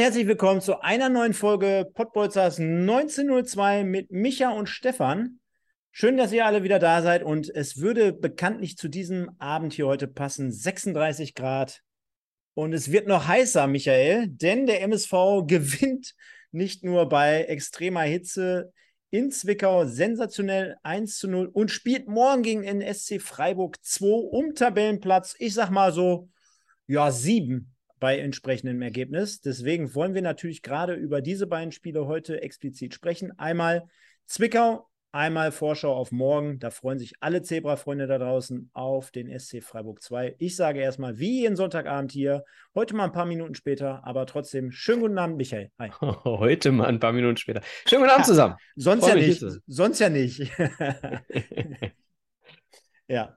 Herzlich willkommen zu einer neuen Folge Pottbolzers 1902 mit Micha und Stefan. Schön, dass ihr alle wieder da seid und es würde bekanntlich zu diesem Abend hier heute passen. 36 Grad und es wird noch heißer, Michael, denn der MSV gewinnt nicht nur bei extremer Hitze in Zwickau sensationell 1 zu 0 und spielt morgen gegen den SC Freiburg 2 um Tabellenplatz, ich sag mal so, ja, 7 bei entsprechendem Ergebnis. Deswegen wollen wir natürlich gerade über diese beiden Spiele heute explizit sprechen. Einmal Zwickau, einmal Vorschau auf morgen. Da freuen sich alle Zebra-Freunde da draußen auf den SC Freiburg 2. Ich sage erstmal, wie jeden Sonntagabend hier, heute mal ein paar Minuten später, aber trotzdem schönen guten Abend, Michael. Hi. Heute mal ein paar Minuten später. Schönen guten Abend zusammen. sonst ja nicht. Sonst ja nicht. ja. Ja,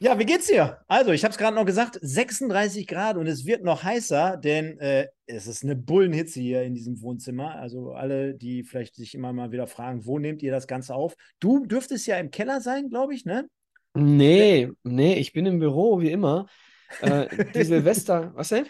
wie geht's dir? Also, ich habe es gerade noch gesagt, 36 Grad und es wird noch heißer, denn äh, es ist eine Bullenhitze hier in diesem Wohnzimmer. Also alle, die vielleicht sich immer mal wieder fragen, wo nehmt ihr das Ganze auf? Du dürftest ja im Keller sein, glaube ich, ne? Nee, nee, ich bin im Büro, wie immer. Äh, die Silvester, was denn?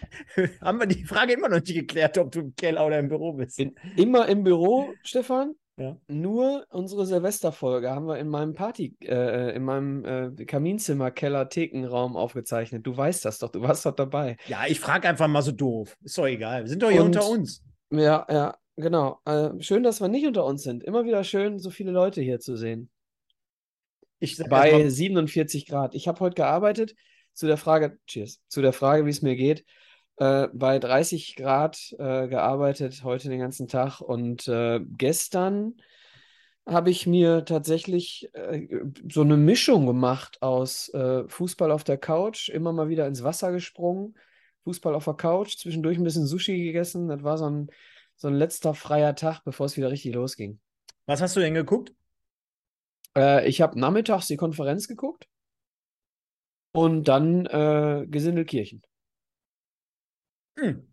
Haben wir die Frage immer noch nicht geklärt, ob du im Keller oder im Büro bist? Bin immer im Büro, Stefan. Ja. Nur unsere Silvesterfolge haben wir in meinem Party, äh, in meinem äh, Kaminzimmer, Keller, Thekenraum aufgezeichnet. Du weißt das doch, du warst doch dabei. Ja, ich frage einfach mal so doof. Ist doch egal. Wir sind doch hier Und, unter uns. Ja, ja, genau. Äh, schön, dass wir nicht unter uns sind. Immer wieder schön, so viele Leute hier zu sehen. Ich Bei mal, 47 Grad. Ich habe heute gearbeitet zu der Frage, cheers, zu der Frage, wie es mir geht äh, bei 30 Grad äh, gearbeitet, heute den ganzen Tag. Und äh, gestern habe ich mir tatsächlich äh, so eine Mischung gemacht aus äh, Fußball auf der Couch, immer mal wieder ins Wasser gesprungen, Fußball auf der Couch, zwischendurch ein bisschen Sushi gegessen. Das war so ein, so ein letzter freier Tag, bevor es wieder richtig losging. Was hast du denn geguckt? Äh, ich habe nachmittags die Konferenz geguckt und dann äh, Gesindelkirchen. Hm.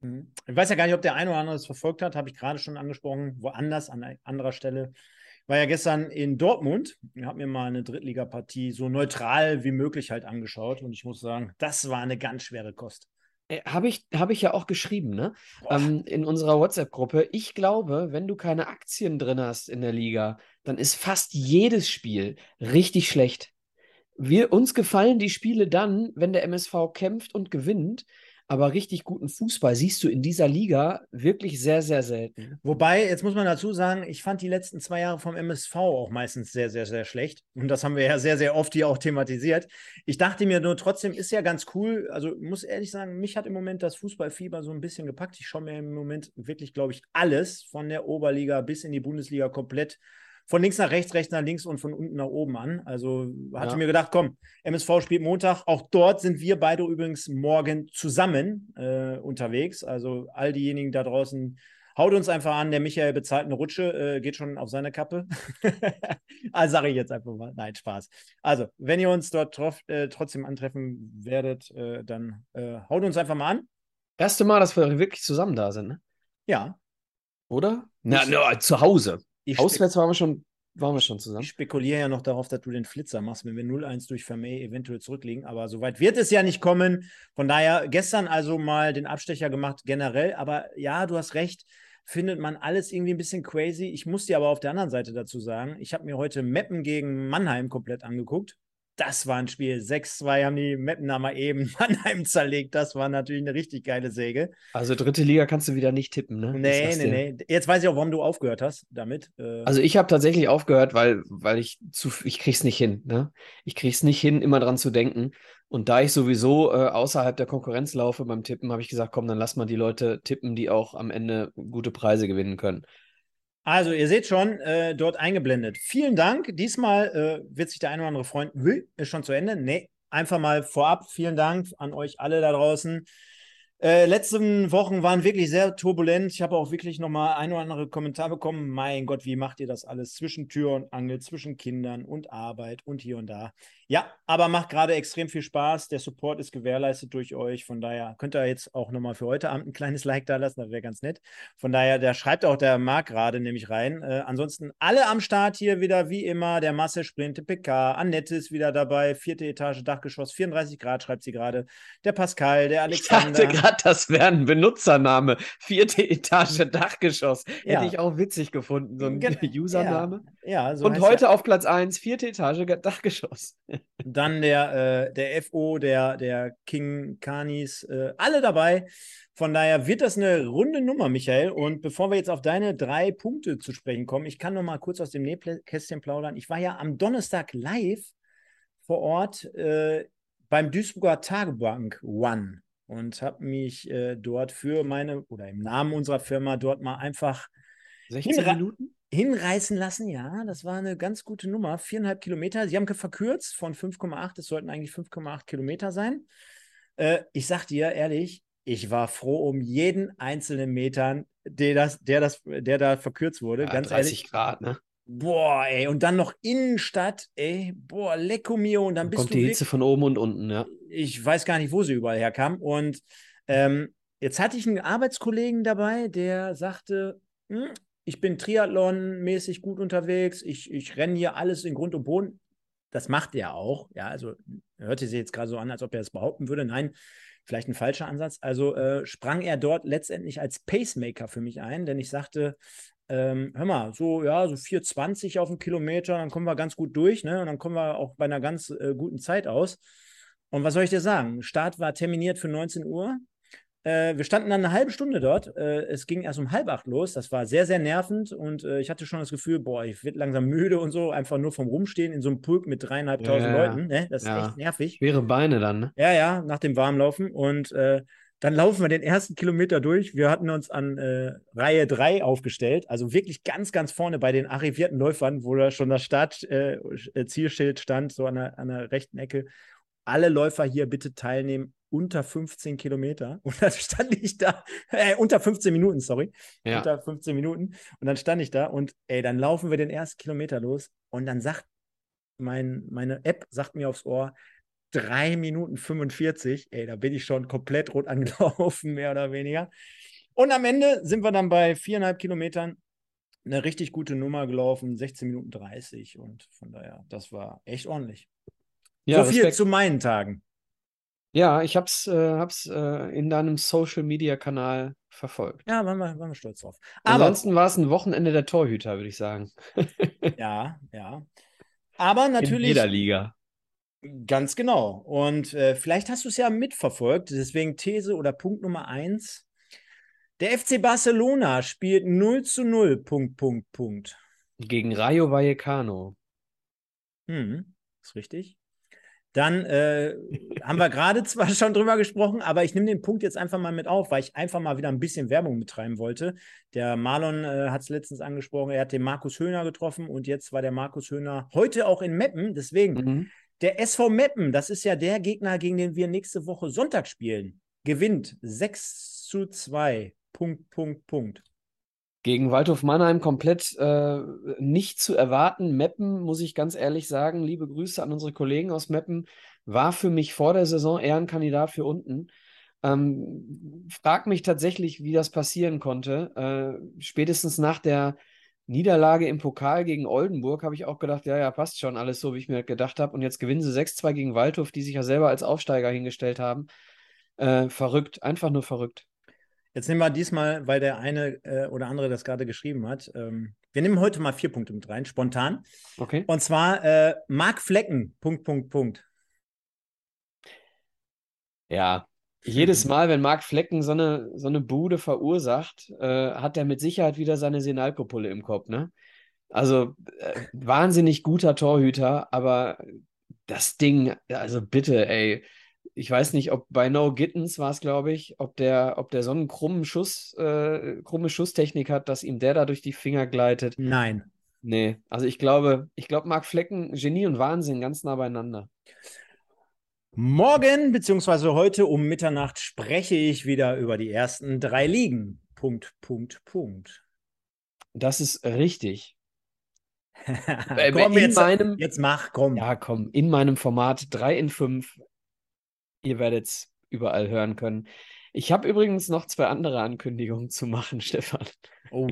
hm. Ich weiß ja gar nicht, ob der eine oder andere es verfolgt hat, habe ich gerade schon angesprochen, woanders, an anderer Stelle. Ich war ja gestern in Dortmund und habe mir mal eine Drittligapartie so neutral wie möglich halt angeschaut und ich muss sagen, das war eine ganz schwere Kost. Äh, habe ich, hab ich ja auch geschrieben, ne? Ähm, in unserer WhatsApp-Gruppe. Ich glaube, wenn du keine Aktien drin hast in der Liga, dann ist fast jedes Spiel richtig schlecht. Wir, uns gefallen die Spiele dann, wenn der MSV kämpft und gewinnt, aber richtig guten Fußball siehst du in dieser Liga wirklich sehr, sehr selten. Wobei, jetzt muss man dazu sagen, ich fand die letzten zwei Jahre vom MSV auch meistens sehr, sehr, sehr schlecht. Und das haben wir ja sehr, sehr oft hier auch thematisiert. Ich dachte mir nur, trotzdem ist ja ganz cool. Also muss ehrlich sagen, mich hat im Moment das Fußballfieber so ein bisschen gepackt. Ich schaue mir im Moment wirklich, glaube ich, alles von der Oberliga bis in die Bundesliga komplett von links nach rechts, rechts nach links und von unten nach oben an. Also hatte ja. mir gedacht, komm, MSV spielt Montag. Auch dort sind wir beide übrigens morgen zusammen äh, unterwegs. Also all diejenigen da draußen, haut uns einfach an. Der Michael bezahlt eine Rutsche, äh, geht schon auf seine Kappe. also sage ich jetzt einfach mal. Nein, Spaß. Also, wenn ihr uns dort trof, äh, trotzdem antreffen werdet, äh, dann äh, haut uns einfach mal an. Erste Mal, dass wir wirklich zusammen da sind, ne? Ja. Oder? Na, na, zu Hause. Auswärts waren wir schon waren wir schon zusammen? Ich spekuliere ja noch darauf, dass du den Flitzer machst, wenn wir 0-1 durch Vermey eventuell zurückliegen. Aber soweit wird es ja nicht kommen. Von daher gestern also mal den Abstecher gemacht generell. Aber ja, du hast recht. Findet man alles irgendwie ein bisschen crazy. Ich muss dir aber auf der anderen Seite dazu sagen, ich habe mir heute Meppen gegen Mannheim komplett angeguckt das war ein Spiel. 6-2 haben die Mappener mal eben Mannheim zerlegt. Das war natürlich eine richtig geile Säge. Also dritte Liga kannst du wieder nicht tippen, ne? Nee, nee, nee. Jetzt weiß ich auch, warum du aufgehört hast damit. Äh also ich habe tatsächlich aufgehört, weil, weil ich zu, ich krieg's nicht hin, ne? Ich krieg's nicht hin, immer dran zu denken. Und da ich sowieso äh, außerhalb der Konkurrenz laufe beim Tippen, habe ich gesagt, komm, dann lass mal die Leute tippen, die auch am Ende gute Preise gewinnen können. Also, ihr seht schon, äh, dort eingeblendet. Vielen Dank. Diesmal äh, wird sich der eine oder andere freuen. Ist schon zu Ende? Nee, einfach mal vorab. Vielen Dank an euch alle da draußen. Äh, letzten Wochen waren wirklich sehr turbulent. Ich habe auch wirklich nochmal ein oder andere Kommentar bekommen. Mein Gott, wie macht ihr das alles zwischen Tür und Angel, zwischen Kindern und Arbeit und hier und da? Ja, aber macht gerade extrem viel Spaß. Der Support ist gewährleistet durch euch. Von daher könnt ihr jetzt auch nochmal für heute Abend ein kleines Like da lassen. Das wäre ganz nett. Von daher, da schreibt auch der Marc gerade nämlich rein. Äh, ansonsten alle am Start hier wieder, wie immer. Der Marcel Sprinte, PK, Annette ist wieder dabei. Vierte Etage, Dachgeschoss, 34 Grad, schreibt sie gerade. Der Pascal, der Alexander. Gerade, das wäre ein Benutzername. Vierte Etage, Dachgeschoss. Ja. Hätte ich auch witzig gefunden, so ein Gen Username. Ja, ja so Und heute auf Platz 1, vierte Etage, Dachgeschoss. Dann der, äh, der FO, der, der King Kanis, äh, alle dabei. Von daher wird das eine runde Nummer, Michael. Und bevor wir jetzt auf deine drei Punkte zu sprechen kommen, ich kann noch mal kurz aus dem Nähkästchen plaudern. Ich war ja am Donnerstag live vor Ort äh, beim Duisburger Tagebank One und habe mich äh, dort für meine oder im Namen unserer Firma dort mal einfach 16 Minuten? hinreißen lassen, ja, das war eine ganz gute Nummer. Viereinhalb Kilometer. Sie haben verkürzt von 5,8, es sollten eigentlich 5,8 Kilometer sein. Äh, ich sag dir ehrlich, ich war froh um jeden einzelnen Metern, der, das, der, das, der da verkürzt wurde. Ja, ganz 30 ehrlich. Grad, ne? Boah, ey, und dann noch Innenstadt, ey, boah, lecko mio. Und dann, dann bist kommt du die Hitze von oben und unten, ja. Ich weiß gar nicht, wo sie überall herkam. Und ähm, jetzt hatte ich einen Arbeitskollegen dabei, der sagte, hm, ich bin Triathlon-mäßig gut unterwegs, ich, ich renne hier alles in Grund und Boden. Das macht er auch. Ja, also hörte sich jetzt gerade so an, als ob er das behaupten würde. Nein, vielleicht ein falscher Ansatz. Also äh, sprang er dort letztendlich als Pacemaker für mich ein, denn ich sagte, ähm, hör mal, so, ja, so 4,20 auf dem Kilometer, dann kommen wir ganz gut durch, ne? Und dann kommen wir auch bei einer ganz äh, guten Zeit aus. Und was soll ich dir sagen? Start war terminiert für 19 Uhr. Äh, wir standen dann eine halbe Stunde dort. Äh, es ging erst um halb acht los. Das war sehr, sehr nervend und äh, ich hatte schon das Gefühl, boah, ich werde langsam müde und so, einfach nur vom Rumstehen in so einem Pulk mit dreieinhalbtausend ja, Leuten. Ne? Das ist ja. echt nervig. Schwere Beine dann, ne? Ja, ja, nach dem Warmlaufen. Und äh, dann laufen wir den ersten Kilometer durch. Wir hatten uns an äh, Reihe 3 aufgestellt, also wirklich ganz, ganz vorne bei den arrivierten Läufern, wo da schon das Startzielschild stand, so an der, an der rechten Ecke. Alle Läufer hier bitte teilnehmen unter 15 Kilometer. Und dann stand ich da, äh, unter 15 Minuten, sorry. Ja. Unter 15 Minuten. Und dann stand ich da und ey, dann laufen wir den ersten Kilometer los und dann sagt mein, meine App, sagt mir aufs Ohr, 3 Minuten 45. Ey, da bin ich schon komplett rot angelaufen, mehr oder weniger. Und am Ende sind wir dann bei viereinhalb Kilometern eine richtig gute Nummer gelaufen, 16 Minuten 30. Und von daher, das war echt ordentlich. Ja, so viel Respekt. zu meinen Tagen. Ja, ich hab's, äh, hab's äh, in deinem Social Media Kanal verfolgt. Ja, waren wir, waren wir stolz drauf. Aber, Ansonsten war es ein Wochenende der Torhüter, würde ich sagen. ja, ja. Aber natürlich. In jeder Liga. Ganz genau. Und äh, vielleicht hast du es ja mitverfolgt. Deswegen These oder Punkt Nummer eins. Der FC Barcelona spielt 0 zu 0. Punkt, Punkt, Punkt. Gegen Rayo Vallecano. Hm, ist richtig. Dann äh, haben wir gerade zwar schon drüber gesprochen, aber ich nehme den Punkt jetzt einfach mal mit auf, weil ich einfach mal wieder ein bisschen Werbung betreiben wollte. Der Marlon äh, hat es letztens angesprochen, er hat den Markus Höhner getroffen und jetzt war der Markus Höhner heute auch in Meppen. Deswegen, mhm. Der SV Meppen, das ist ja der Gegner, gegen den wir nächste Woche Sonntag spielen, gewinnt 6 zu 2. Punkt, Punkt, Punkt. Gegen Waldhof Mannheim komplett äh, nicht zu erwarten. Meppen, muss ich ganz ehrlich sagen, liebe Grüße an unsere Kollegen aus Meppen, war für mich vor der Saison eher ein Kandidat für unten. Ähm, frag mich tatsächlich, wie das passieren konnte. Äh, spätestens nach der Niederlage im Pokal gegen Oldenburg habe ich auch gedacht, ja, ja, passt schon alles so, wie ich mir gedacht habe. Und jetzt gewinnen sie 6-2 gegen Waldhof, die sich ja selber als Aufsteiger hingestellt haben. Äh, verrückt, einfach nur verrückt. Jetzt nehmen wir diesmal, weil der eine äh, oder andere das gerade geschrieben hat. Ähm, wir nehmen heute mal vier Punkte mit rein, spontan. Okay. Und zwar äh, Mark Flecken, Punkt, Punkt, Punkt. Ja, jedes Mal, wenn Marc Flecken so eine, so eine Bude verursacht, äh, hat er mit Sicherheit wieder seine Senalkopulle im Kopf, ne? Also äh, wahnsinnig guter Torhüter, aber das Ding, also bitte, ey, ich weiß nicht, ob bei No Gittens war es, glaube ich, ob der, ob der so einen krummen Schuss, äh, krumme Schusstechnik hat, dass ihm der da durch die Finger gleitet. Nein. Nee, also ich glaube, ich glaube, Marc Flecken, Genie und Wahnsinn ganz nah beieinander. Morgen bzw. heute um Mitternacht spreche ich wieder über die ersten drei Ligen. Punkt, Punkt, Punkt. Das ist richtig. Äh, komm, jetzt, meinem, jetzt mach, komm. Ja, komm, in meinem Format 3 in 5. Ihr werdet es überall hören können. Ich habe übrigens noch zwei andere Ankündigungen zu machen, Stefan. Oh.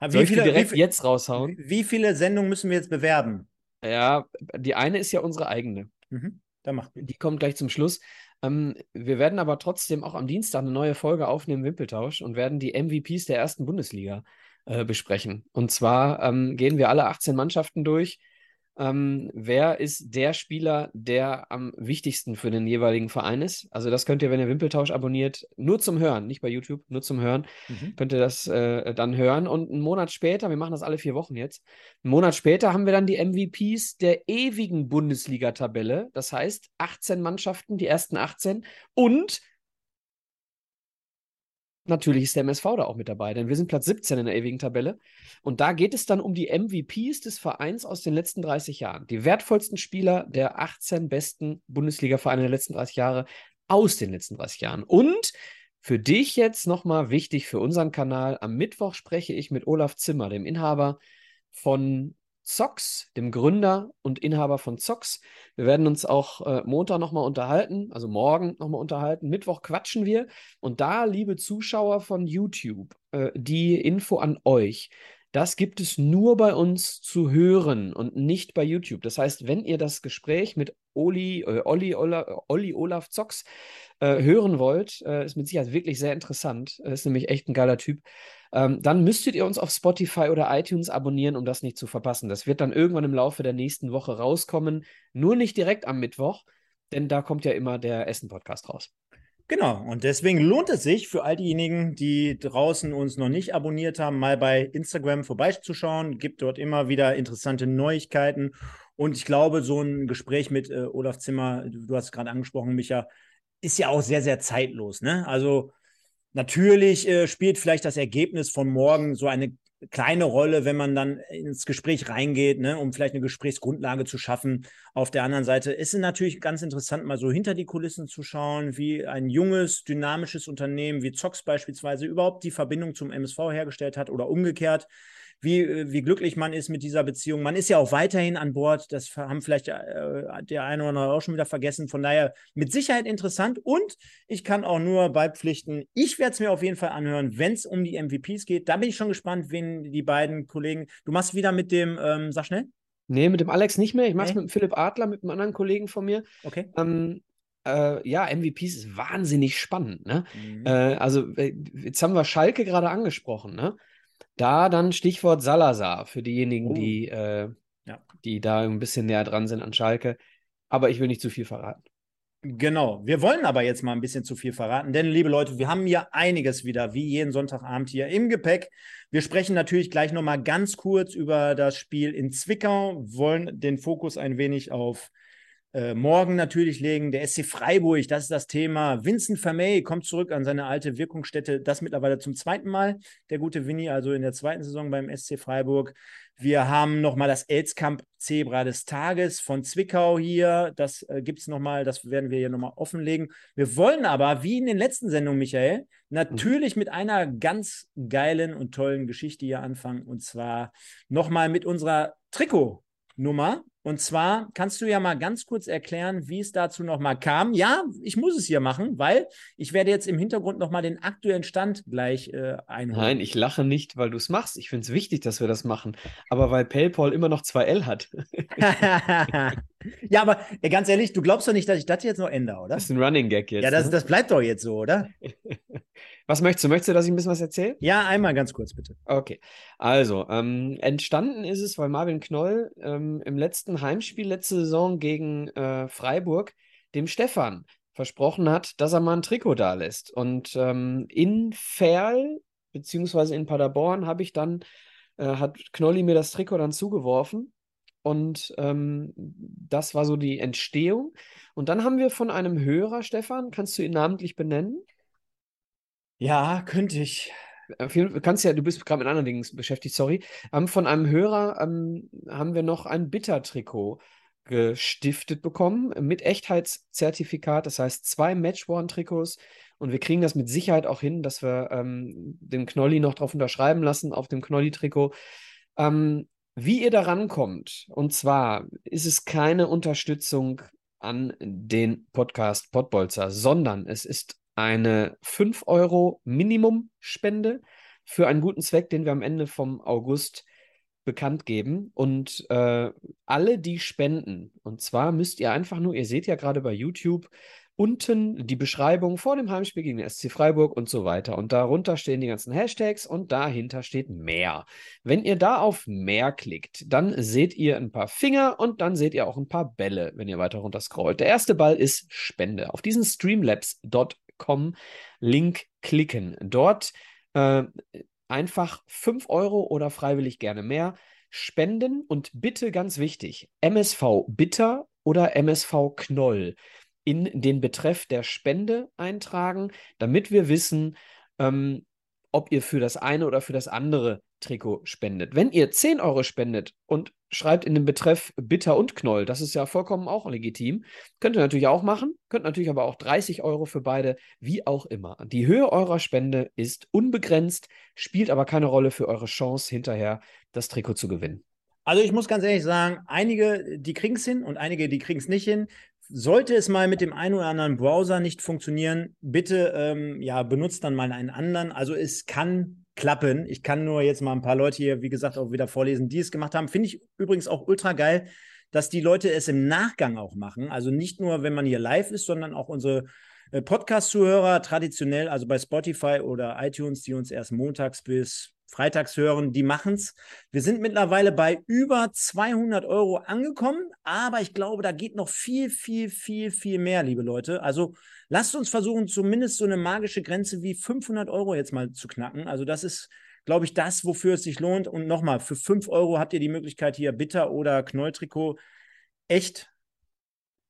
Wie viele, direkt wie, jetzt raushauen? Wie viele Sendungen müssen wir jetzt bewerben? Ja, die eine ist ja unsere eigene. Mhm, dann macht Die kommt gleich zum Schluss. Ähm, wir werden aber trotzdem auch am Dienstag eine neue Folge aufnehmen, Wimpeltausch, und werden die MVPs der ersten Bundesliga äh, besprechen. Und zwar ähm, gehen wir alle 18 Mannschaften durch ähm, wer ist der Spieler, der am wichtigsten für den jeweiligen Verein ist. Also das könnt ihr, wenn ihr Wimpeltausch abonniert, nur zum Hören, nicht bei YouTube, nur zum Hören, mhm. könnt ihr das äh, dann hören. Und einen Monat später, wir machen das alle vier Wochen jetzt, einen Monat später haben wir dann die MVPs der ewigen Bundesliga-Tabelle. Das heißt, 18 Mannschaften, die ersten 18 und Natürlich ist der MSV da auch mit dabei, denn wir sind Platz 17 in der ewigen Tabelle. Und da geht es dann um die MVPs des Vereins aus den letzten 30 Jahren. Die wertvollsten Spieler der 18 besten Bundesliga-Vereine der letzten 30 Jahre aus den letzten 30 Jahren. Und für dich jetzt nochmal wichtig für unseren Kanal. Am Mittwoch spreche ich mit Olaf Zimmer, dem Inhaber von Zox, dem Gründer und Inhaber von Zox. Wir werden uns auch äh, Montag nochmal unterhalten, also morgen nochmal unterhalten. Mittwoch quatschen wir. Und da, liebe Zuschauer von YouTube, äh, die Info an euch. Das gibt es nur bei uns zu hören und nicht bei YouTube. Das heißt, wenn ihr das Gespräch mit Oli, äh, Olli, Ola, Olli Olaf Zox äh, hören wollt, äh, ist mit Sicherheit wirklich sehr interessant. Ist nämlich echt ein geiler Typ ähm, dann müsstet ihr uns auf Spotify oder iTunes abonnieren, um das nicht zu verpassen. Das wird dann irgendwann im Laufe der nächsten Woche rauskommen. Nur nicht direkt am Mittwoch, denn da kommt ja immer der Essen-Podcast raus. Genau, und deswegen lohnt es sich für all diejenigen, die draußen uns noch nicht abonniert haben, mal bei Instagram vorbeizuschauen. Gibt dort immer wieder interessante Neuigkeiten. Und ich glaube, so ein Gespräch mit äh, Olaf Zimmer, du hast es gerade angesprochen, Micha, ist ja auch sehr, sehr zeitlos. Ne? Also Natürlich äh, spielt vielleicht das Ergebnis von morgen so eine kleine Rolle, wenn man dann ins Gespräch reingeht, ne, um vielleicht eine Gesprächsgrundlage zu schaffen. Auf der anderen Seite ist es natürlich ganz interessant, mal so hinter die Kulissen zu schauen, wie ein junges, dynamisches Unternehmen wie Zox beispielsweise überhaupt die Verbindung zum MSV hergestellt hat oder umgekehrt wie, äh, wie glücklich man ist mit dieser Beziehung. Man ist ja auch weiterhin an Bord. Das haben vielleicht äh, der eine oder andere auch schon wieder vergessen. Von daher mit Sicherheit interessant. Und ich kann auch nur beipflichten, ich werde es mir auf jeden Fall anhören, wenn es um die MVPs geht. Da bin ich schon gespannt, wen die beiden Kollegen. Du machst wieder mit dem, ähm, sag schnell. Nee, mit dem Alex nicht mehr. Ich mache es nee. mit Philipp Adler, mit einem anderen Kollegen von mir. Okay. Ähm, äh, ja, MVPs ist wahnsinnig spannend. Ne? Mhm. Äh, also, äh, jetzt haben wir Schalke gerade angesprochen. Ne? Da dann Stichwort Salazar für diejenigen, oh. die, äh, ja. die da ein bisschen näher dran sind an Schalke. Aber ich will nicht zu viel verraten. Genau. Wir wollen aber jetzt mal ein bisschen zu viel verraten, denn liebe Leute, wir haben hier einiges wieder, wie jeden Sonntagabend hier im Gepäck. Wir sprechen natürlich gleich nochmal ganz kurz über das Spiel in Zwickau, wollen den Fokus ein wenig auf äh, morgen natürlich legen. Der SC Freiburg, das ist das Thema. Vincent Vermey kommt zurück an seine alte Wirkungsstätte, das mittlerweile zum zweiten Mal. Der gute Winnie, also in der zweiten Saison beim SC Freiburg. Wir haben nochmal das Elskamp Zebra des Tages von Zwickau hier. Das äh, gibt es nochmal, das werden wir hier nochmal offenlegen. Wir wollen aber, wie in den letzten Sendungen, Michael, natürlich mit einer ganz geilen und tollen Geschichte hier anfangen. Und zwar nochmal mit unserer Trikotnummer. Und zwar kannst du ja mal ganz kurz erklären, wie es dazu nochmal kam. Ja, ich muss es hier machen, weil ich werde jetzt im Hintergrund nochmal den aktuellen Stand gleich äh, einholen. Nein, ich lache nicht, weil du es machst. Ich finde es wichtig, dass wir das machen. Aber weil PayPal immer noch 2L hat. ja, aber ja, ganz ehrlich, du glaubst doch nicht, dass ich das jetzt noch ändere, oder? Das ist ein Running Gag jetzt. Ja, das, ne? das bleibt doch jetzt so, oder? Was möchtest du? Möchtest du, dass ich ein bisschen was erzähle? Ja, einmal ganz kurz, bitte. Okay. Also, ähm, entstanden ist es, weil Marvin Knoll ähm, im letzten Heimspiel letzte Saison gegen äh, Freiburg dem Stefan versprochen hat, dass er mal ein Trikot da lässt. Und ähm, in Ferl, beziehungsweise in Paderborn, habe ich dann, äh, hat Knolli mir das Trikot dann zugeworfen. Und ähm, das war so die Entstehung. Und dann haben wir von einem Hörer, Stefan, kannst du ihn namentlich benennen? Ja, könnte ich. Du kannst ja, du bist gerade mit anderen Dingen beschäftigt, sorry. Ähm, von einem Hörer ähm, haben wir noch ein Bitter-Trikot gestiftet bekommen mit Echtheitszertifikat. Das heißt, zwei Matchworn-Trikots. Und wir kriegen das mit Sicherheit auch hin, dass wir ähm, den Knolli noch drauf unterschreiben lassen auf dem Knolli-Trikot. Ähm, wie ihr da rankommt, und zwar ist es keine Unterstützung an den Podcast Podbolzer, sondern es ist eine 5 Euro Minimum-Spende für einen guten Zweck, den wir am Ende vom August bekannt geben. Und äh, alle, die spenden, und zwar müsst ihr einfach nur, ihr seht ja gerade bei YouTube unten die Beschreibung vor dem Heimspiel gegen den SC Freiburg und so weiter. Und darunter stehen die ganzen Hashtags und dahinter steht mehr. Wenn ihr da auf mehr klickt, dann seht ihr ein paar Finger und dann seht ihr auch ein paar Bälle, wenn ihr weiter runter scrollt. Der erste Ball ist Spende. Auf diesen streamlabs.com Link klicken. Dort äh, einfach 5 Euro oder freiwillig gerne mehr spenden und bitte ganz wichtig, MSV Bitter oder MSV Knoll in den Betreff der Spende eintragen, damit wir wissen, ähm, ob ihr für das eine oder für das andere Trikot spendet. Wenn ihr 10 Euro spendet und schreibt in den Betreff Bitter und Knoll, das ist ja vollkommen auch legitim, könnt ihr natürlich auch machen, könnt natürlich aber auch 30 Euro für beide, wie auch immer. Die Höhe eurer Spende ist unbegrenzt, spielt aber keine Rolle für eure Chance hinterher, das Trikot zu gewinnen. Also ich muss ganz ehrlich sagen, einige, die kriegen es hin und einige, die kriegen es nicht hin. Sollte es mal mit dem einen oder anderen Browser nicht funktionieren, bitte ähm, ja, benutzt dann mal einen anderen. Also es kann klappen. Ich kann nur jetzt mal ein paar Leute hier, wie gesagt, auch wieder vorlesen, die es gemacht haben. Finde ich übrigens auch ultra geil, dass die Leute es im Nachgang auch machen. Also nicht nur, wenn man hier live ist, sondern auch unsere äh, Podcast-Zuhörer traditionell, also bei Spotify oder iTunes, die uns erst montags bis freitags hören, die machen es. Wir sind mittlerweile bei über 200 Euro angekommen, aber ich glaube, da geht noch viel, viel, viel, viel mehr, liebe Leute. Also lasst uns versuchen, zumindest so eine magische Grenze wie 500 Euro jetzt mal zu knacken. Also das ist, glaube ich, das, wofür es sich lohnt. Und nochmal, für 5 Euro habt ihr die Möglichkeit, hier Bitter oder Knolltrikot echt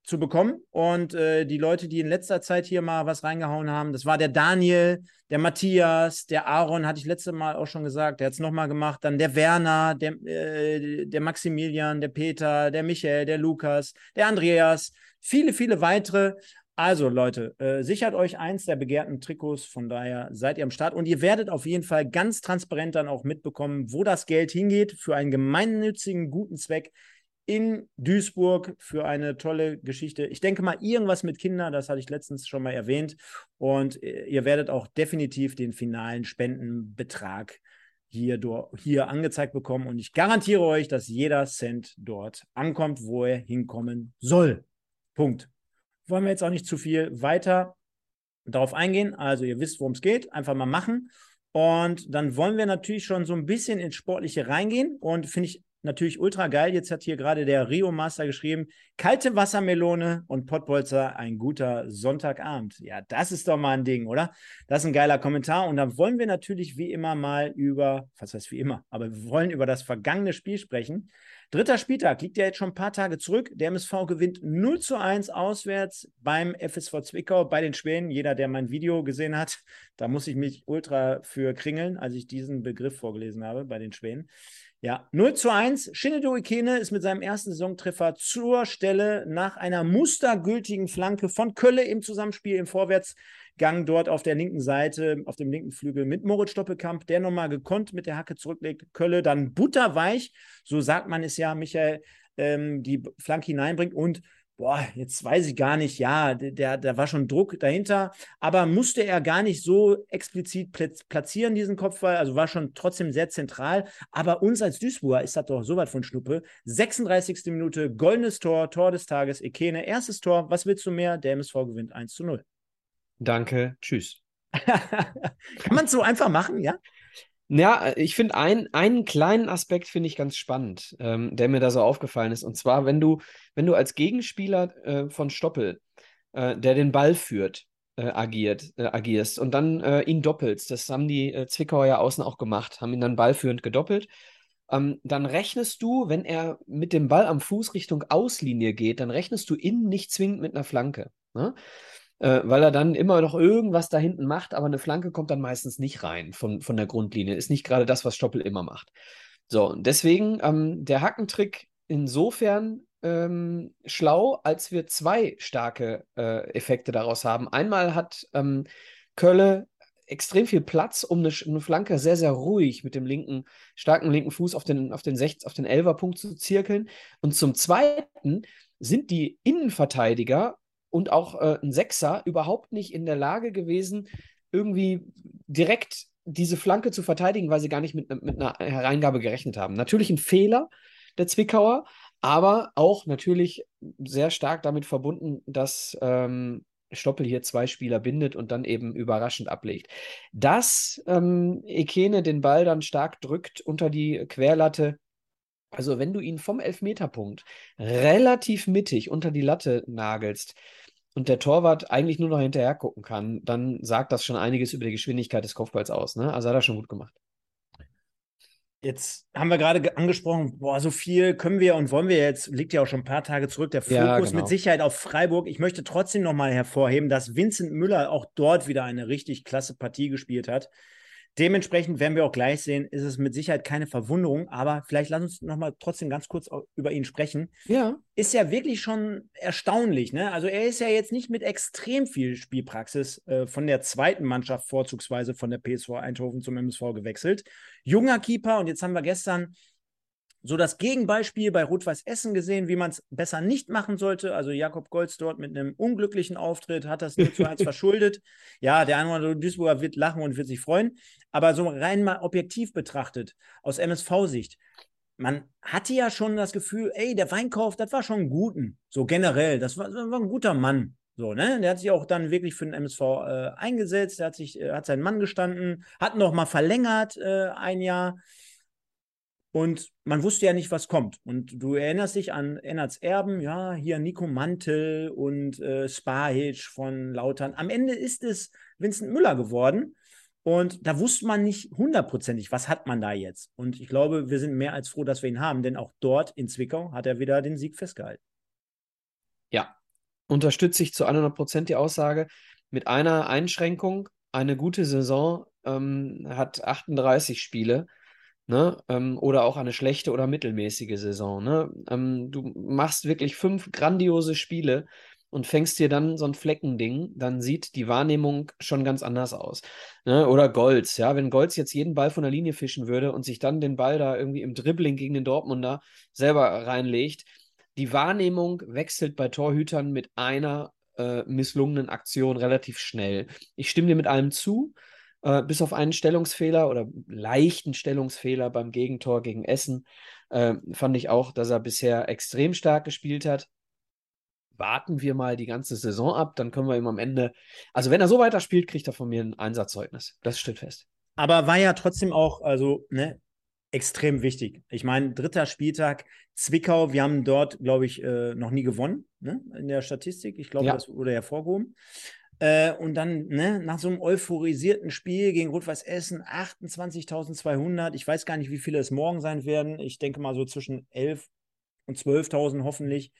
zu bekommen. Und äh, die Leute, die in letzter Zeit hier mal was reingehauen haben, das war der Daniel, der Matthias, der Aaron, hatte ich letzte Mal auch schon gesagt, der hat es nochmal gemacht, dann der Werner, der, äh, der Maximilian, der Peter, der Michael, der Lukas, der Andreas, viele, viele weitere. Also Leute, äh, sichert euch eins der begehrten Trikots, von daher seid ihr am Start und ihr werdet auf jeden Fall ganz transparent dann auch mitbekommen, wo das Geld hingeht für einen gemeinnützigen, guten Zweck in Duisburg für eine tolle Geschichte. Ich denke mal, irgendwas mit Kindern, das hatte ich letztens schon mal erwähnt. Und äh, ihr werdet auch definitiv den finalen Spendenbetrag hier, hier angezeigt bekommen. Und ich garantiere euch, dass jeder Cent dort ankommt, wo er hinkommen soll. Punkt. Wollen wir jetzt auch nicht zu viel weiter darauf eingehen. Also ihr wisst, worum es geht. Einfach mal machen. Und dann wollen wir natürlich schon so ein bisschen ins Sportliche reingehen. Und finde ich natürlich ultra geil. Jetzt hat hier gerade der Rio Master geschrieben: kalte Wassermelone und Pottbolzer, ein guter Sonntagabend. Ja, das ist doch mal ein Ding, oder? Das ist ein geiler Kommentar. Und dann wollen wir natürlich wie immer mal über, was heißt wie immer, aber wir wollen über das vergangene Spiel sprechen. Dritter Spieltag liegt ja jetzt schon ein paar Tage zurück. Der MSV gewinnt 0 zu 1 auswärts beim FSV Zwickau bei den Schwänen. Jeder, der mein Video gesehen hat, da muss ich mich ultra für kringeln, als ich diesen Begriff vorgelesen habe bei den Schwänen. Ja, 0 zu 1. Shinedo Ikene ist mit seinem ersten Saisontreffer zur Stelle nach einer mustergültigen Flanke von Kölle im Zusammenspiel im Vorwärtsgang dort auf der linken Seite, auf dem linken Flügel mit Moritz Stoppelkamp, der nochmal gekonnt mit der Hacke zurücklegt. Kölle dann butterweich, so sagt man es ja, Michael, ähm, die Flanke hineinbringt und boah, jetzt weiß ich gar nicht, ja, der, der war schon Druck dahinter, aber musste er gar nicht so explizit platzieren, diesen Kopfball, also war schon trotzdem sehr zentral, aber uns als Duisburger ist das doch so weit von Schnuppe. 36. Minute, goldenes Tor, Tor des Tages, Ekene, erstes Tor, was willst du mehr? Der MSV gewinnt 1 zu 0. Danke, tschüss. Kann man es so einfach machen, ja? Ja, äh, ich finde ein, einen kleinen Aspekt finde ich ganz spannend, ähm, der mir da so aufgefallen ist. Und zwar, wenn du, wenn du als Gegenspieler äh, von Stoppel, äh, der den Ball führt, äh, agiert, äh, agierst und dann äh, ihn doppelst, das haben die Zwickauer ja außen auch gemacht, haben ihn dann ballführend gedoppelt. Ähm, dann rechnest du, wenn er mit dem Ball am Fuß Richtung Auslinie geht, dann rechnest du innen nicht zwingend mit einer Flanke. Ne? Äh, weil er dann immer noch irgendwas da hinten macht, aber eine Flanke kommt dann meistens nicht rein von, von der Grundlinie. Ist nicht gerade das, was Stoppel immer macht. So, deswegen ähm, der Hackentrick insofern ähm, schlau, als wir zwei starke äh, Effekte daraus haben. Einmal hat ähm, Kölle extrem viel Platz, um eine, eine, Flanke sehr, sehr ruhig mit dem linken, starken linken Fuß auf den, auf den, Sech, auf den Elferpunkt zu zirkeln. Und zum Zweiten sind die Innenverteidiger und auch äh, ein Sechser überhaupt nicht in der Lage gewesen, irgendwie direkt diese Flanke zu verteidigen, weil sie gar nicht mit, mit einer Hereingabe gerechnet haben. Natürlich ein Fehler der Zwickauer, aber auch natürlich sehr stark damit verbunden, dass ähm, Stoppel hier zwei Spieler bindet und dann eben überraschend ablegt. Dass ähm, Ekene den Ball dann stark drückt unter die Querlatte, also wenn du ihn vom Elfmeterpunkt relativ mittig unter die Latte nagelst und der Torwart eigentlich nur noch hinterher gucken kann, dann sagt das schon einiges über die Geschwindigkeit des Kopfballs aus. Ne? Also hat er schon gut gemacht. Jetzt haben wir gerade angesprochen, boah, so viel können wir und wollen wir jetzt, liegt ja auch schon ein paar Tage zurück, der Fokus ja, genau. mit Sicherheit auf Freiburg. Ich möchte trotzdem nochmal hervorheben, dass Vincent Müller auch dort wieder eine richtig klasse Partie gespielt hat. Dementsprechend werden wir auch gleich sehen, ist es mit Sicherheit keine Verwunderung, aber vielleicht lass uns nochmal trotzdem ganz kurz über ihn sprechen. Ja. Ist ja wirklich schon erstaunlich, ne? Also er ist ja jetzt nicht mit extrem viel Spielpraxis äh, von der zweiten Mannschaft vorzugsweise von der PSV Eindhoven zum MSV gewechselt. Junger Keeper und jetzt haben wir gestern so das Gegenbeispiel bei Rot-Weiß Essen gesehen, wie man es besser nicht machen sollte. Also Jakob Golz dort mit einem unglücklichen Auftritt hat das 0 zu 1 verschuldet. Ja, der eine oder andere Duisburger wird lachen und wird sich freuen. Aber so rein mal objektiv betrachtet, aus MSV-Sicht, man hatte ja schon das Gefühl, ey, der Weinkauf, das war schon ein guten. So generell, das war, das war ein guter Mann. So, ne? Der hat sich auch dann wirklich für den MSV äh, eingesetzt, der hat sich, äh, hat seinen Mann gestanden, hat noch mal verlängert äh, ein Jahr. Und man wusste ja nicht, was kommt. Und du erinnerst dich an Ennerts Erben, ja, hier Nico Mantel und äh, Spahic von Lautern. Am Ende ist es Vincent Müller geworden. Und da wusste man nicht hundertprozentig, was hat man da jetzt. Und ich glaube, wir sind mehr als froh, dass wir ihn haben, denn auch dort in Zwickau hat er wieder den Sieg festgehalten. Ja, unterstütze ich zu 100 Prozent die Aussage. Mit einer Einschränkung, eine gute Saison ähm, hat 38 Spiele Ne? Ähm, oder auch eine schlechte oder mittelmäßige Saison. Ne? Ähm, du machst wirklich fünf grandiose Spiele und fängst dir dann so ein Fleckending, dann sieht die Wahrnehmung schon ganz anders aus. Ne? Oder Golds, ja, wenn Golds jetzt jeden Ball von der Linie fischen würde und sich dann den Ball da irgendwie im Dribbling gegen den Dortmunder selber reinlegt, die Wahrnehmung wechselt bei Torhütern mit einer äh, misslungenen Aktion relativ schnell. Ich stimme dir mit allem zu. Äh, bis auf einen Stellungsfehler oder leichten Stellungsfehler beim Gegentor gegen Essen äh, fand ich auch, dass er bisher extrem stark gespielt hat. Warten wir mal die ganze Saison ab, dann können wir ihm am Ende, also wenn er so weiterspielt, kriegt er von mir ein Einsatzzeugnis. Das steht fest. Aber war ja trotzdem auch, also, ne, extrem wichtig. Ich meine, dritter Spieltag, Zwickau, wir haben dort, glaube ich, äh, noch nie gewonnen, ne, in der Statistik. Ich glaube, ja. das wurde hervorgehoben. Äh, und dann ne, nach so einem euphorisierten Spiel gegen Rot-Weiß Essen 28.200. Ich weiß gar nicht, wie viele es morgen sein werden. Ich denke mal so zwischen 11 und 12.000 hoffentlich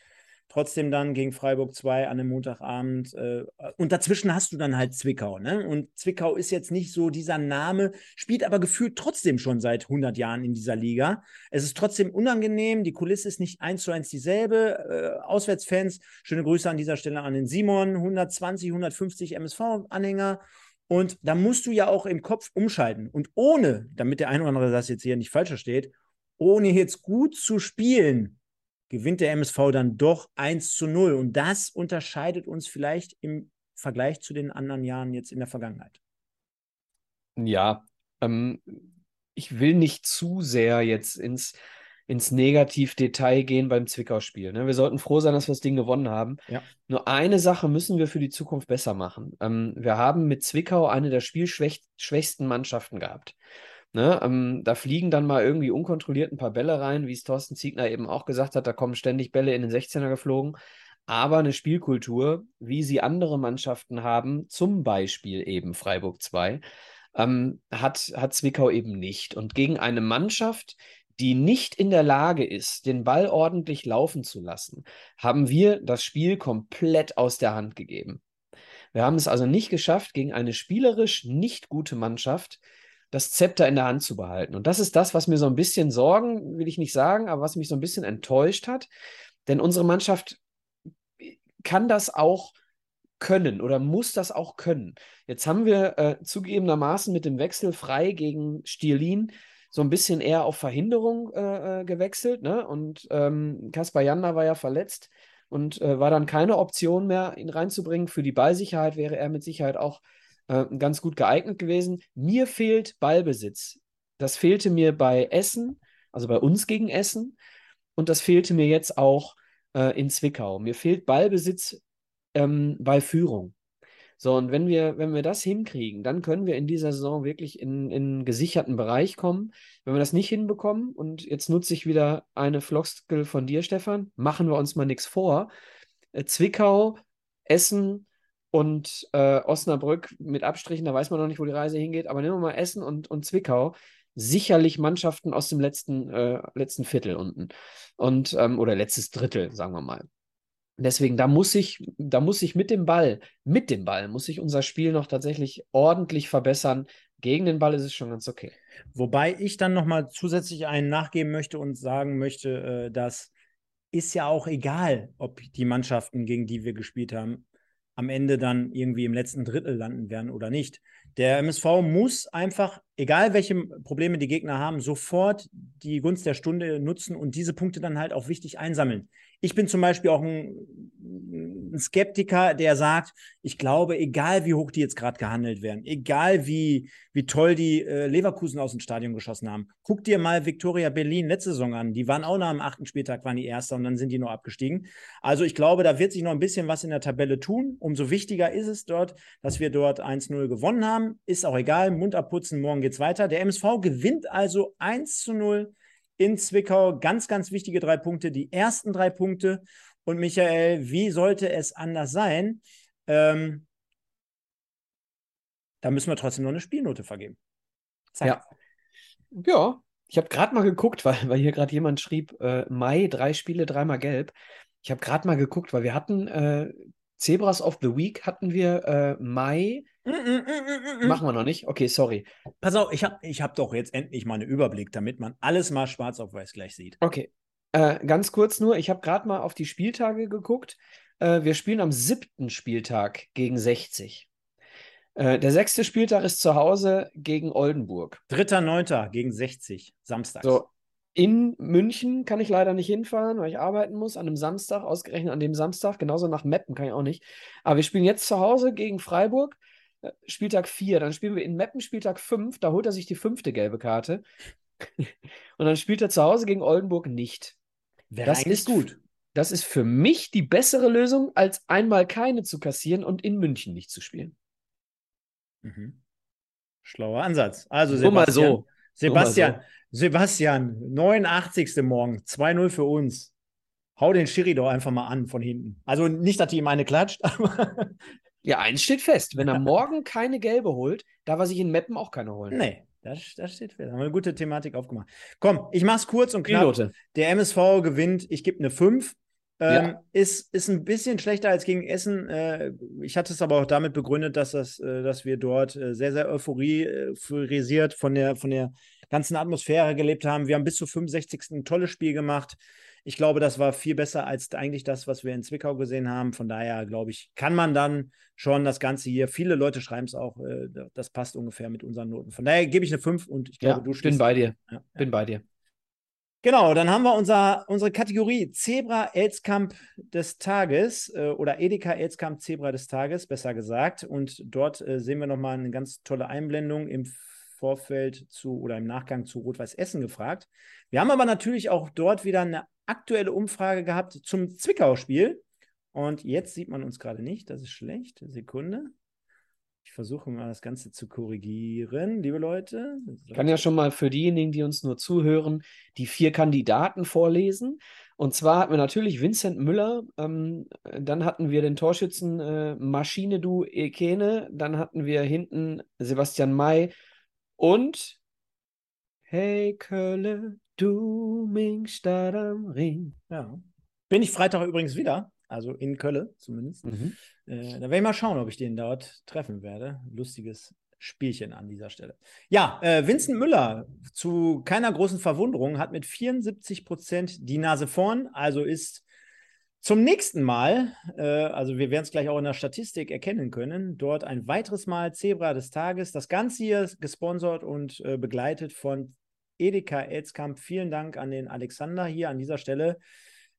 trotzdem dann gegen Freiburg 2 an einem Montagabend. Äh, und dazwischen hast du dann halt Zwickau. Ne? Und Zwickau ist jetzt nicht so dieser Name, spielt aber gefühlt trotzdem schon seit 100 Jahren in dieser Liga. Es ist trotzdem unangenehm, die Kulisse ist nicht eins zu eins dieselbe. Äh, Auswärtsfans, schöne Grüße an dieser Stelle an den Simon, 120, 150 MSV-Anhänger. Und da musst du ja auch im Kopf umschalten. Und ohne, damit der ein oder andere das jetzt hier nicht falsch versteht, ohne jetzt gut zu spielen, gewinnt der MSV dann doch 1 zu 0. Und das unterscheidet uns vielleicht im Vergleich zu den anderen Jahren jetzt in der Vergangenheit. Ja, ähm, ich will nicht zu sehr jetzt ins, ins Negativ-Detail gehen beim Zwickau-Spiel. Ne? Wir sollten froh sein, dass wir das Ding gewonnen haben. Ja. Nur eine Sache müssen wir für die Zukunft besser machen. Ähm, wir haben mit Zwickau eine der spielschwächsten Mannschaften gehabt. Ne, ähm, da fliegen dann mal irgendwie unkontrolliert ein paar Bälle rein, wie es Thorsten Ziegner eben auch gesagt hat, da kommen ständig Bälle in den 16er geflogen. Aber eine Spielkultur, wie sie andere Mannschaften haben, zum Beispiel eben Freiburg 2, ähm, hat, hat Zwickau eben nicht. Und gegen eine Mannschaft, die nicht in der Lage ist, den Ball ordentlich laufen zu lassen, haben wir das Spiel komplett aus der Hand gegeben. Wir haben es also nicht geschafft, gegen eine spielerisch nicht gute Mannschaft das Zepter in der Hand zu behalten. Und das ist das, was mir so ein bisschen Sorgen, will ich nicht sagen, aber was mich so ein bisschen enttäuscht hat. Denn unsere Mannschaft kann das auch können oder muss das auch können. Jetzt haben wir äh, zugegebenermaßen mit dem Wechsel frei gegen Stierlin so ein bisschen eher auf Verhinderung äh, äh, gewechselt. Ne? Und ähm, Kaspar Janda war ja verletzt und äh, war dann keine Option mehr, ihn reinzubringen. Für die Ballsicherheit wäre er mit Sicherheit auch äh, ganz gut geeignet gewesen. Mir fehlt Ballbesitz. Das fehlte mir bei Essen, also bei uns gegen Essen. Und das fehlte mir jetzt auch äh, in Zwickau. Mir fehlt Ballbesitz ähm, bei Führung. So, und wenn wir, wenn wir das hinkriegen, dann können wir in dieser Saison wirklich in, in einen gesicherten Bereich kommen. Wenn wir das nicht hinbekommen, und jetzt nutze ich wieder eine Floskel von dir, Stefan, machen wir uns mal nichts vor. Äh, Zwickau, Essen und äh, Osnabrück mit Abstrichen, da weiß man noch nicht, wo die Reise hingeht, aber nehmen wir mal Essen und, und Zwickau, sicherlich Mannschaften aus dem letzten, äh, letzten Viertel unten. Und, ähm, oder letztes Drittel, sagen wir mal. Deswegen, da muss ich, da muss ich mit dem Ball, mit dem Ball, muss ich unser Spiel noch tatsächlich ordentlich verbessern. Gegen den Ball ist es schon ganz okay. Wobei ich dann nochmal zusätzlich einen nachgeben möchte und sagen möchte, äh, dass ist ja auch egal, ob die Mannschaften, gegen die wir gespielt haben, am Ende dann irgendwie im letzten Drittel landen werden oder nicht. Der MSV muss einfach, egal welche Probleme die Gegner haben, sofort die Gunst der Stunde nutzen und diese Punkte dann halt auch wichtig einsammeln. Ich bin zum Beispiel auch ein, ein Skeptiker, der sagt, ich glaube, egal wie hoch die jetzt gerade gehandelt werden, egal wie, wie toll die äh, Leverkusen aus dem Stadion geschossen haben, guck dir mal Viktoria Berlin letzte Saison an. Die waren auch nach dem achten Spieltag, waren die Erster und dann sind die nur abgestiegen. Also ich glaube, da wird sich noch ein bisschen was in der Tabelle tun. Umso wichtiger ist es dort, dass wir dort 1-0 gewonnen haben. Ist auch egal, Mund abputzen, morgen geht's weiter. Der MSV gewinnt also 1 0 in Zwickau. Ganz, ganz wichtige drei Punkte. Die ersten drei Punkte. Und Michael, wie sollte es anders sein? Ähm, da müssen wir trotzdem noch eine Spielnote vergeben. Zack. Ja. Ja, ich habe gerade mal geguckt, weil, weil hier gerade jemand schrieb, äh, Mai, drei Spiele, dreimal gelb. Ich habe gerade mal geguckt, weil wir hatten äh, Zebras of the Week hatten wir äh, Mai. Mm, mm, mm, Machen wir noch nicht? Okay, sorry. Pass auf, ich habe ich hab doch jetzt endlich mal einen Überblick, damit man alles mal schwarz auf weiß gleich sieht. Okay. Äh, ganz kurz nur, ich habe gerade mal auf die Spieltage geguckt. Äh, wir spielen am siebten Spieltag gegen 60. Äh, der sechste Spieltag ist zu Hause gegen Oldenburg. Dritter, neunter gegen 60, samstags. So, in München kann ich leider nicht hinfahren, weil ich arbeiten muss an einem Samstag, ausgerechnet an dem Samstag. Genauso nach Meppen kann ich auch nicht. Aber wir spielen jetzt zu Hause gegen Freiburg, Spieltag 4. Dann spielen wir in Meppen Spieltag 5. Da holt er sich die fünfte gelbe Karte. Und dann spielt er zu Hause gegen Oldenburg nicht. Wäre das ist gut. Das ist für mich die bessere Lösung, als einmal keine zu kassieren und in München nicht zu spielen. Mhm. Schlauer Ansatz. Also Sebastian, mal so. Sebastian, so. Sebastian, 89. Morgen, 2-0 für uns. Hau den Schiri doch einfach mal an von hinten. Also nicht, dass die ihm eine klatscht, aber. Ja, eins steht fest. Wenn er morgen keine gelbe holt, darf er sich in Meppen auch keine holen. Nee, das, das steht fest. Haben wir eine gute Thematik aufgemacht. Komm, ich mach's kurz und knapp. Der MSV gewinnt. Ich gebe eine 5. Ähm, ja. ist, ist ein bisschen schlechter als gegen Essen. Äh, ich hatte es aber auch damit begründet, dass, das, äh, dass wir dort äh, sehr, sehr euphorisiert von der, von der ganzen Atmosphäre gelebt haben. Wir haben bis zum 65. ein tolles Spiel gemacht. Ich glaube, das war viel besser als eigentlich das, was wir in Zwickau gesehen haben. Von daher, glaube ich, kann man dann schon das Ganze hier, viele Leute schreiben es auch, äh, das passt ungefähr mit unseren Noten. Von daher gebe ich eine 5 und ich glaube, ja, du bin bei dir. Ja, bin ja. bei dir. Genau, dann haben wir unser, unsere Kategorie Zebra Elskamp des Tages äh, oder Edeka Elskamp Zebra des Tages, besser gesagt. Und dort äh, sehen wir nochmal eine ganz tolle Einblendung im Vorfeld zu oder im Nachgang zu Rot-Weiß Essen gefragt. Wir haben aber natürlich auch dort wieder eine aktuelle Umfrage gehabt zum Zwickau-Spiel. Und jetzt sieht man uns gerade nicht, das ist schlecht. Sekunde. Ich versuche mal das Ganze zu korrigieren, liebe Leute. Ich kann ja schon mal für diejenigen, die uns nur zuhören, die vier Kandidaten vorlesen. Und zwar hatten wir natürlich Vincent Müller, ähm, dann hatten wir den Torschützen äh, Maschine Du Ekene, dann hatten wir hinten Sebastian May und Hey Kölle, du Mingstadt am Ring. Ja. Bin ich Freitag übrigens wieder also in Köln zumindest. Mhm. Äh, da werde ich mal schauen, ob ich den dort treffen werde. Lustiges Spielchen an dieser Stelle. Ja, äh, Vincent Müller, zu keiner großen Verwunderung, hat mit 74 Prozent die Nase vorn, also ist Zum nächsten Mal, äh, also wir werden es gleich auch in der Statistik erkennen können, dort ein weiteres Mal Zebra des Tages. Das Ganze hier gesponsert und äh, begleitet von Edeka Elskamp. Vielen Dank an den Alexander hier an dieser Stelle.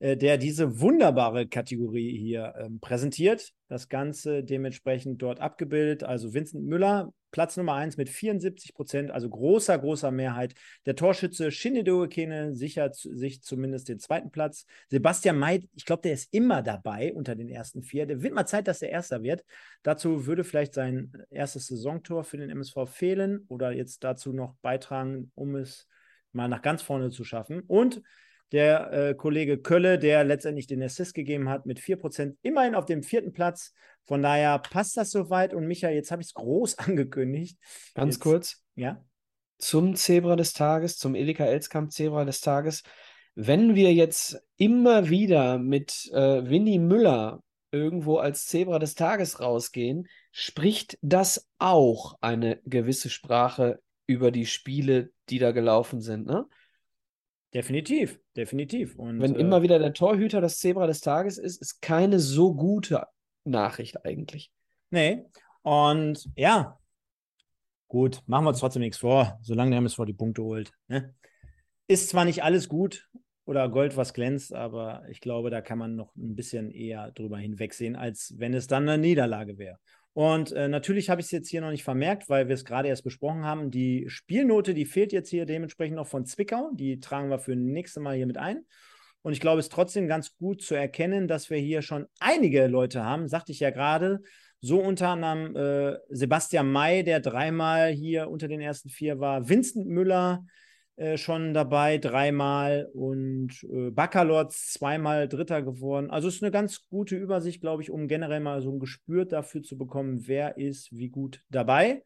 Äh, der diese wunderbare Kategorie hier ähm, präsentiert. Das Ganze dementsprechend dort abgebildet. Also Vincent Müller, Platz Nummer 1 mit 74 Prozent, also großer, großer Mehrheit. Der Torschütze Shinnedo Ekene sichert sich zumindest den zweiten Platz. Sebastian May, ich glaube, der ist immer dabei unter den ersten vier. Der wird mal Zeit, dass er Erster wird. Dazu würde vielleicht sein erstes Saisontor für den MSV fehlen oder jetzt dazu noch beitragen, um es mal nach ganz vorne zu schaffen. Und der äh, Kollege Kölle, der letztendlich den Assist gegeben hat, mit 4%, immerhin auf dem vierten Platz. Von daher passt das soweit. Und Micha, jetzt habe ich es groß angekündigt. Ganz jetzt, kurz. Ja. Zum Zebra des Tages, zum Edeka Elskamp Zebra des Tages. Wenn wir jetzt immer wieder mit äh, Winnie Müller irgendwo als Zebra des Tages rausgehen, spricht das auch eine gewisse Sprache über die Spiele, die da gelaufen sind. Ne? Definitiv, definitiv. Und, Wenn äh, immer wieder der Torhüter das Zebra des Tages ist, ist keine so gute Nachricht eigentlich. Nee. Und ja, gut, machen wir uns trotzdem nichts vor, solange der MSV die Punkte holt. Ne? Ist zwar nicht alles gut oder Gold, was glänzt, aber ich glaube, da kann man noch ein bisschen eher drüber hinwegsehen, als wenn es dann eine Niederlage wäre. Und äh, natürlich habe ich es jetzt hier noch nicht vermerkt, weil wir es gerade erst besprochen haben. Die Spielnote, die fehlt jetzt hier dementsprechend noch von Zwickau. Die tragen wir für nächste Mal hier mit ein. Und ich glaube, es ist trotzdem ganz gut zu erkennen, dass wir hier schon einige Leute haben, sagte ich ja gerade. So unter anderem äh, Sebastian May, der dreimal hier unter den ersten vier war, Vincent Müller, äh, schon dabei, dreimal und äh, Baccalords zweimal Dritter geworden. Also es ist eine ganz gute Übersicht, glaube ich, um generell mal so ein Gespür dafür zu bekommen, wer ist wie gut dabei.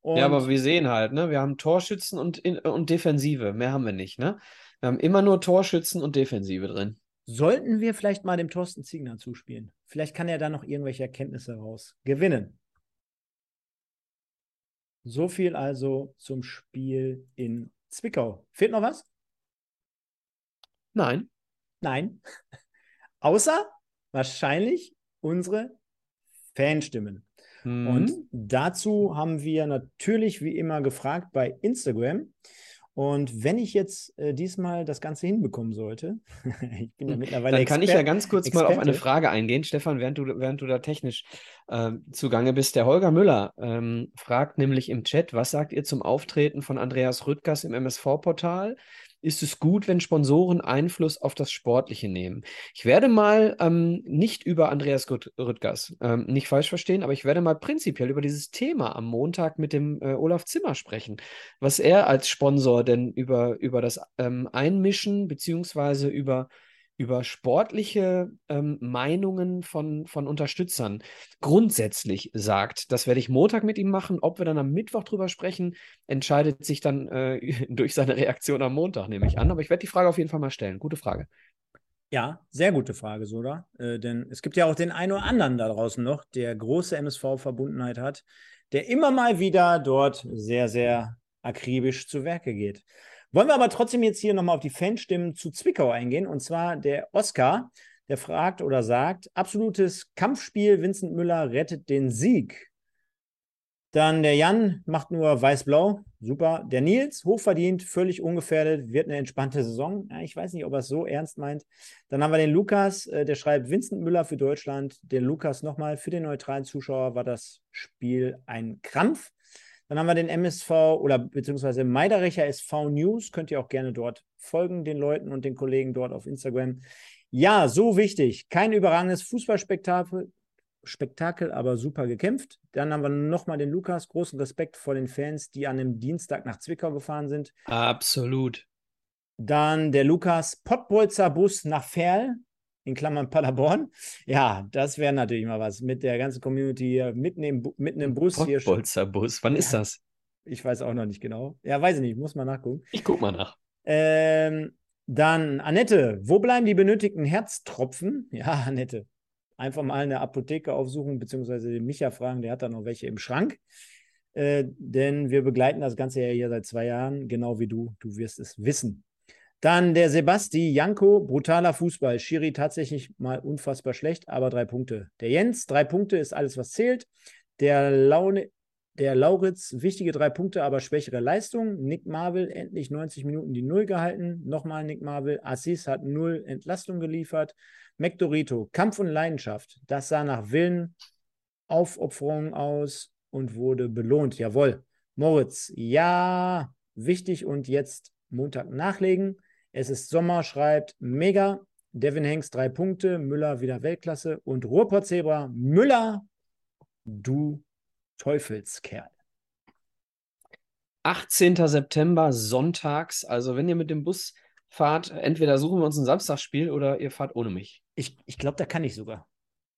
Und ja, aber wir sehen halt, ne, wir haben Torschützen und, und Defensive, mehr haben wir nicht, ne? Wir haben immer nur Torschützen und Defensive drin. Sollten wir vielleicht mal dem Thorsten Ziegner zuspielen? Vielleicht kann er da noch irgendwelche Erkenntnisse raus gewinnen. So viel also zum Spiel in Zwickau. Fehlt noch was? Nein. Nein. Außer wahrscheinlich unsere Fanstimmen. Mhm. Und dazu haben wir natürlich wie immer gefragt bei Instagram. Und wenn ich jetzt äh, diesmal das Ganze hinbekommen sollte, ich bin ja hm. mittlerweile. Dann kann Exper ich ja ganz kurz Experte. mal auf eine Frage eingehen, Stefan, während du, während du da technisch äh, zugange bist. Der Holger Müller ähm, fragt nämlich im Chat, was sagt ihr zum Auftreten von Andreas Rüttgers im MSV-Portal? Ist es gut, wenn Sponsoren Einfluss auf das Sportliche nehmen. Ich werde mal ähm, nicht über Andreas Rüttgers, ähm, nicht falsch verstehen, aber ich werde mal prinzipiell über dieses Thema am Montag mit dem äh, Olaf Zimmer sprechen, was er als Sponsor denn über, über das ähm, Einmischen beziehungsweise über über sportliche ähm, Meinungen von, von Unterstützern grundsätzlich sagt. Das werde ich Montag mit ihm machen. Ob wir dann am Mittwoch drüber sprechen, entscheidet sich dann äh, durch seine Reaktion am Montag, nehme ich an. Aber ich werde die Frage auf jeden Fall mal stellen. Gute Frage. Ja, sehr gute Frage, Soda. Äh, denn es gibt ja auch den einen oder anderen da draußen noch, der große MSV-Verbundenheit hat, der immer mal wieder dort sehr, sehr akribisch zu Werke geht. Wollen wir aber trotzdem jetzt hier nochmal auf die Fanstimmen zu Zwickau eingehen. Und zwar der Oscar, der fragt oder sagt, absolutes Kampfspiel, Vincent Müller rettet den Sieg. Dann der Jan macht nur weiß-blau, super. Der Nils, hochverdient, völlig ungefährdet, wird eine entspannte Saison. Ja, ich weiß nicht, ob er es so ernst meint. Dann haben wir den Lukas, äh, der schreibt Vincent Müller für Deutschland. Den Lukas nochmal, für den neutralen Zuschauer war das Spiel ein Krampf. Dann haben wir den MSV oder beziehungsweise Meiderecher SV News. Könnt ihr auch gerne dort folgen, den Leuten und den Kollegen dort auf Instagram. Ja, so wichtig. Kein überragendes Fußballspektakel, Spektakel, aber super gekämpft. Dann haben wir nochmal den Lukas. Großen Respekt vor den Fans, die an dem Dienstag nach Zwickau gefahren sind. Absolut. Dann der Lukas Pottbolzer Bus nach Ferl in Klammern Paderborn. Ja, das wäre natürlich mal was mit der ganzen Community hier mitten im, mitten im Bus. hier. Bus, wann ist das? Ich weiß auch noch nicht genau. Ja, weiß ich nicht, muss mal nachgucken. Ich guck mal nach. Ähm, dann, Annette, wo bleiben die benötigten Herztropfen? Ja, Annette, einfach mal eine Apotheke aufsuchen, beziehungsweise den Micha fragen, der hat da noch welche im Schrank. Äh, denn wir begleiten das Ganze ja hier seit zwei Jahren, genau wie du. Du wirst es wissen. Dann der Sebasti, Janko, brutaler Fußball. Schiri tatsächlich mal unfassbar schlecht, aber drei Punkte. Der Jens, drei Punkte ist alles, was zählt. Der Laune, der Lauritz, wichtige drei Punkte, aber schwächere Leistung. Nick Marvel, endlich 90 Minuten die Null gehalten. Nochmal Nick Marvel. Assis hat null Entlastung geliefert. McDorito, Kampf und Leidenschaft. Das sah nach Willen, Aufopferung aus und wurde belohnt. Jawohl. Moritz, ja, wichtig und jetzt Montag nachlegen. Es ist Sommer, schreibt mega. Devin Hanks drei Punkte, Müller wieder Weltklasse und Ruhrpott-Zebra Müller, du Teufelskerl. 18. September, sonntags. Also, wenn ihr mit dem Bus fahrt, entweder suchen wir uns ein Samstagsspiel oder ihr fahrt ohne mich. Ich, ich glaube, da kann ich sogar.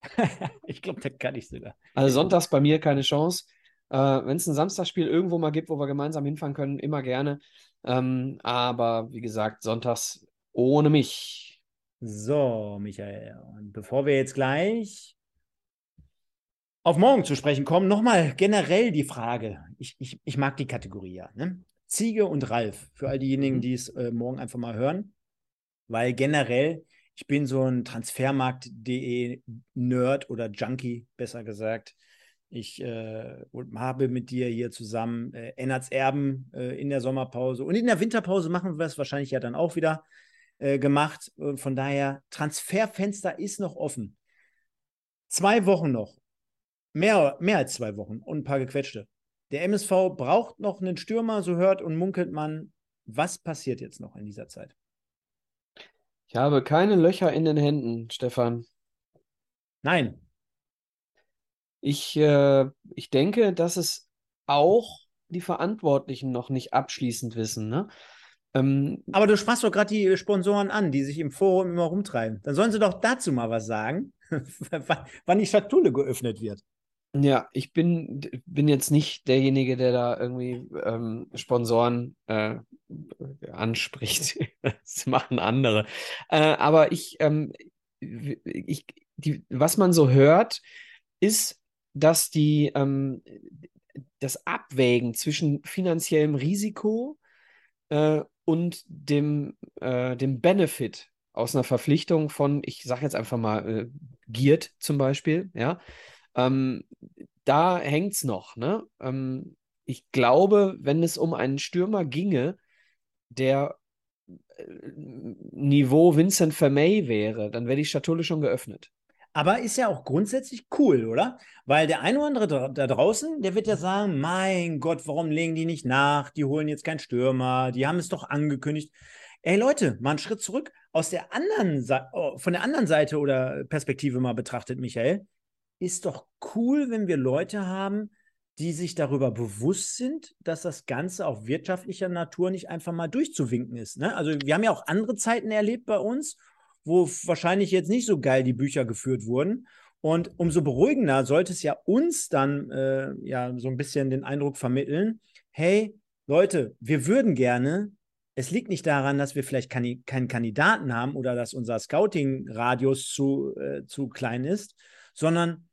ich glaube, da kann ich sogar. Also, sonntags bei mir keine Chance. Äh, wenn es ein Samstagsspiel irgendwo mal gibt, wo wir gemeinsam hinfahren können, immer gerne. Ähm, aber wie gesagt, sonntags ohne mich. So, Michael. Und bevor wir jetzt gleich auf morgen zu sprechen kommen, nochmal generell die Frage. Ich, ich, ich mag die Kategorie ja. Ne? Ziege und Ralf, für all diejenigen, mhm. die es äh, morgen einfach mal hören. Weil generell, ich bin so ein Transfermarkt.de Nerd oder Junkie, besser gesagt. Ich äh, habe mit dir hier zusammen äh, Ennerts Erben äh, in der Sommerpause und in der Winterpause machen wir es wahrscheinlich ja dann auch wieder äh, gemacht. Und von daher, Transferfenster ist noch offen. Zwei Wochen noch Mehr, mehr als zwei Wochen und ein paar gequetschte. Der MSV braucht noch einen Stürmer, so hört und munkelt man. Was passiert jetzt noch in dieser Zeit? Ich habe keine Löcher in den Händen, Stefan. Nein. Ich, äh, ich denke, dass es auch die Verantwortlichen noch nicht abschließend wissen. Ne? Ähm, Aber du sprachst doch gerade die Sponsoren an, die sich im Forum immer rumtreiben. Dann sollen sie doch dazu mal was sagen, wann die Schatulle geöffnet wird. Ja, ich bin, bin jetzt nicht derjenige, der da irgendwie ähm, Sponsoren äh, anspricht. das machen andere. Äh, aber ich, ähm, ich die, was man so hört, ist, dass die, ähm, das Abwägen zwischen finanziellem Risiko äh, und dem, äh, dem Benefit aus einer Verpflichtung von, ich sage jetzt einfach mal, äh, Giert zum Beispiel, ja, ähm, da hängt es noch. Ne? Ähm, ich glaube, wenn es um einen Stürmer ginge, der äh, Niveau Vincent Vermey wäre, dann wäre die Schatulle schon geöffnet. Aber ist ja auch grundsätzlich cool, oder? Weil der eine oder andere da, draußen, der wird ja sagen: Mein Gott, warum legen die nicht nach? Die holen jetzt keinen Stürmer, die haben es doch angekündigt. Ey Leute, mal einen Schritt zurück. Aus der anderen oh, von der anderen Seite oder Perspektive mal betrachtet, Michael ist doch cool, wenn wir Leute haben, die sich darüber bewusst sind, dass das Ganze auf wirtschaftlicher Natur nicht einfach mal durchzuwinken ist. Ne? Also wir haben ja auch andere Zeiten erlebt bei uns, wo wahrscheinlich jetzt nicht so geil die Bücher geführt wurden. Und umso beruhigender sollte es ja uns dann äh, ja so ein bisschen den Eindruck vermitteln, hey Leute, wir würden gerne, es liegt nicht daran, dass wir vielleicht keinen Kandidaten haben oder dass unser Scouting-Radius zu, äh, zu klein ist, sondern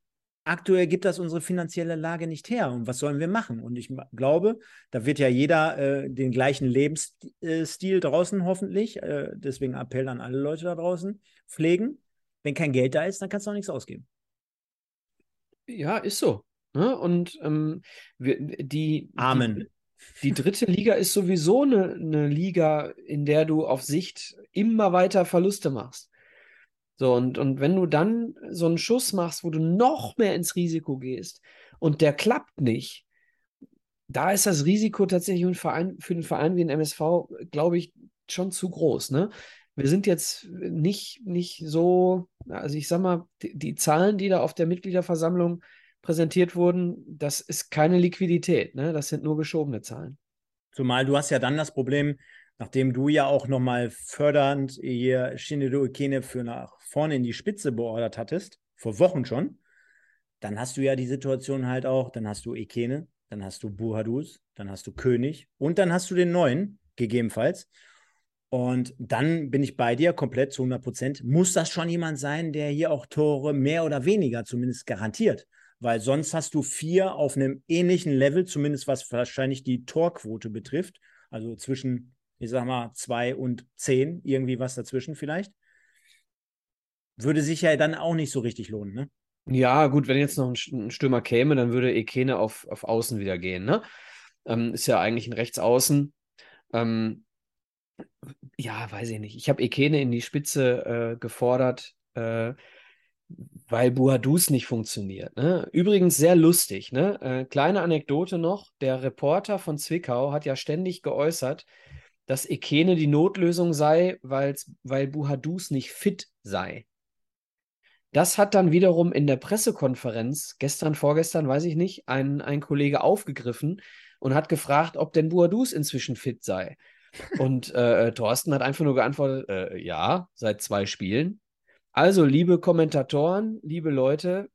aktuell gibt das unsere finanzielle Lage nicht her. Und was sollen wir machen? Und ich glaube, da wird ja jeder äh, den gleichen Lebensstil draußen hoffentlich, äh, deswegen Appell an alle Leute da draußen, pflegen. Wenn kein Geld da ist, dann kannst du auch nichts ausgeben. Ja, ist so. Ne? Und ähm, wir, die, Amen. Die, die, dritte Liga ist sowieso eine, eine Liga, in der du auf Sicht immer weiter Verluste machst. So, und, und wenn du dann so einen Schuss machst, wo du noch mehr ins Risiko gehst und der klappt nicht, da ist das Risiko tatsächlich für, Verein, für den Verein wie ein MSV, glaube ich, schon zu groß. Ne? Wir sind jetzt nicht, nicht so, also ich sag mal, die, die Zahlen, die da auf der Mitgliederversammlung präsentiert wurden, das ist keine Liquidität, ne? das sind nur geschobene Zahlen. Zumal du hast ja dann das Problem, nachdem du ja auch nochmal fördernd hier Shinedo Ikene für nach vorne in die Spitze beordert hattest, vor Wochen schon, dann hast du ja die Situation halt auch, dann hast du Ikene, dann hast du Buhadus, dann hast du König und dann hast du den neuen, gegebenenfalls. Und dann bin ich bei dir komplett zu 100 Prozent. Muss das schon jemand sein, der hier auch Tore mehr oder weniger zumindest garantiert? Weil sonst hast du vier auf einem ähnlichen Level, zumindest was wahrscheinlich die Torquote betrifft. Also zwischen ich sag mal, zwei und zehn, irgendwie was dazwischen vielleicht. Würde sich ja dann auch nicht so richtig lohnen, ne? Ja, gut, wenn jetzt noch ein Stürmer käme, dann würde Ekene auf, auf Außen wieder gehen, ne? Ähm, ist ja eigentlich ein Rechtsaußen. Ähm, ja, weiß ich nicht. Ich habe Ekene in die Spitze äh, gefordert, äh, weil Buhadus nicht funktioniert. Ne? Übrigens sehr lustig. Ne? Äh, kleine Anekdote noch: Der Reporter von Zwickau hat ja ständig geäußert, dass Ekene die Notlösung sei, weil Buhadus nicht fit sei. Das hat dann wiederum in der Pressekonferenz, gestern, vorgestern, weiß ich nicht, ein, ein Kollege aufgegriffen und hat gefragt, ob denn Buadus inzwischen fit sei. Und äh, äh, Thorsten hat einfach nur geantwortet, äh, ja, seit zwei Spielen. Also, liebe Kommentatoren, liebe Leute,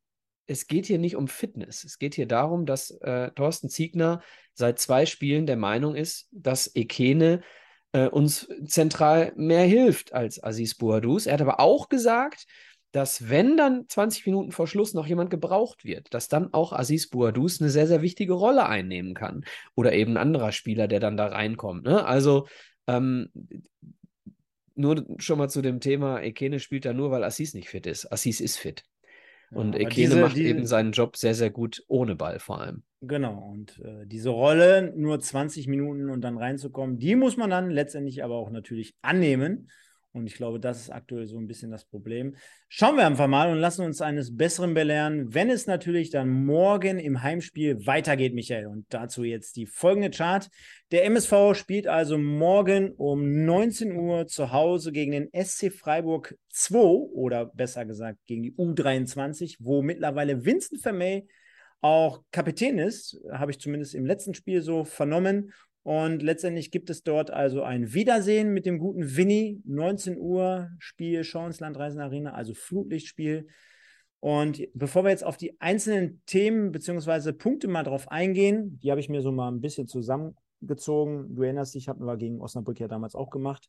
es geht hier nicht um Fitness. Es geht hier darum, dass äh, Thorsten Ziegner seit zwei Spielen der Meinung ist, dass Ekene äh, uns zentral mehr hilft als Aziz Bouadouz. Er hat aber auch gesagt, dass wenn dann 20 Minuten vor Schluss noch jemand gebraucht wird, dass dann auch Aziz Bouadouz eine sehr, sehr wichtige Rolle einnehmen kann. Oder eben ein anderer Spieler, der dann da reinkommt. Ne? Also ähm, nur schon mal zu dem Thema, Ekene spielt da nur, weil Assis nicht fit ist. Assis ist fit. Und ja, Ekene diese, macht diese, eben seinen Job sehr, sehr gut ohne Ball vor allem. Genau, und äh, diese Rolle, nur 20 Minuten und dann reinzukommen, die muss man dann letztendlich aber auch natürlich annehmen. Und ich glaube, das ist aktuell so ein bisschen das Problem. Schauen wir einfach mal und lassen uns eines Besseren belehren, wenn es natürlich dann morgen im Heimspiel weitergeht, Michael. Und dazu jetzt die folgende Chart. Der MSV spielt also morgen um 19 Uhr zu Hause gegen den SC Freiburg 2 oder besser gesagt gegen die U23, wo mittlerweile Vincent Vermey auch Kapitän ist, habe ich zumindest im letzten Spiel so vernommen. Und letztendlich gibt es dort also ein Wiedersehen mit dem guten Winnie. 19 Uhr Spiel, Schauensland Reisen Arena, also Flutlichtspiel. Und bevor wir jetzt auf die einzelnen Themen bzw. Punkte mal drauf eingehen, die habe ich mir so mal ein bisschen zusammengezogen. Du erinnerst dich, hatten wir gegen Osnabrück ja damals auch gemacht.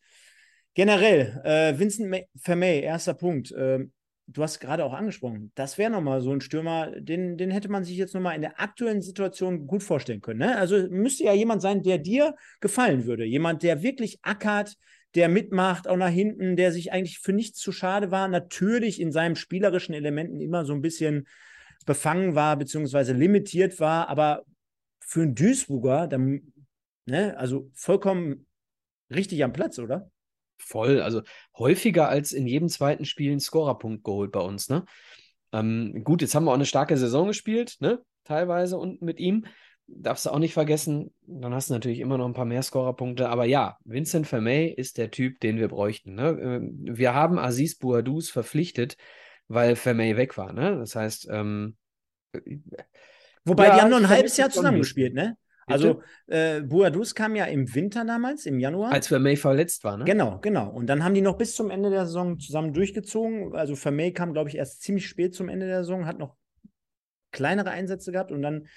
Generell, äh, Vincent Vermey, erster Punkt. Äh, du hast gerade auch angesprochen, das wäre nochmal so ein Stürmer, den, den hätte man sich jetzt nochmal in der aktuellen Situation gut vorstellen können. Ne? Also müsste ja jemand sein, der dir gefallen würde. Jemand, der wirklich ackert, der mitmacht, auch nach hinten, der sich eigentlich für nichts zu schade war. Natürlich in seinen spielerischen Elementen immer so ein bisschen befangen war, beziehungsweise limitiert war, aber für einen Duisburger, dann, ne, also vollkommen richtig am Platz, oder? Voll, also häufiger als in jedem zweiten Spiel einen Scorerpunkt geholt bei uns, ne? Ähm, gut, jetzt haben wir auch eine starke Saison gespielt, ne? Teilweise und mit ihm. Darfst du auch nicht vergessen, dann hast du natürlich immer noch ein paar mehr Scorerpunkte. Aber ja, Vincent Vermey ist der Typ, den wir bräuchten. Ne? Ähm, wir haben Aziz Bouadouz verpflichtet, weil Vermey weg war. Ne? Das heißt, ähm, Wobei, ja, die haben noch ein halbes Jahr zusammengespielt, ne? Also äh, Buadus kam ja im Winter damals, im Januar. Als Vermey verletzt war, ne? Genau, genau. Und dann haben die noch bis zum Ende der Saison zusammen durchgezogen. Also Vermey kam, glaube ich, erst ziemlich spät zum Ende der Saison, hat noch kleinere Einsätze gehabt und dann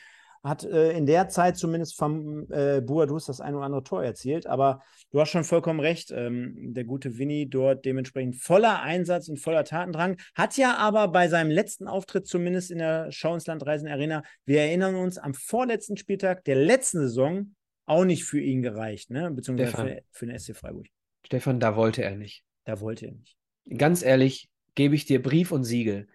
hat äh, in der Zeit zumindest vom äh, Buadus das ein oder andere Tor erzielt. Aber du hast schon vollkommen recht. Ähm, der gute Winnie dort dementsprechend voller Einsatz und voller Tatendrang. Hat ja aber bei seinem letzten Auftritt, zumindest in der Schau ins Land Reisen Arena, wir erinnern uns, am vorletzten Spieltag der letzten Saison auch nicht für ihn gereicht, ne? beziehungsweise für, für den SC Freiburg. Stefan, da wollte er nicht. Da wollte er nicht. Ganz ehrlich, gebe ich dir Brief und Siegel.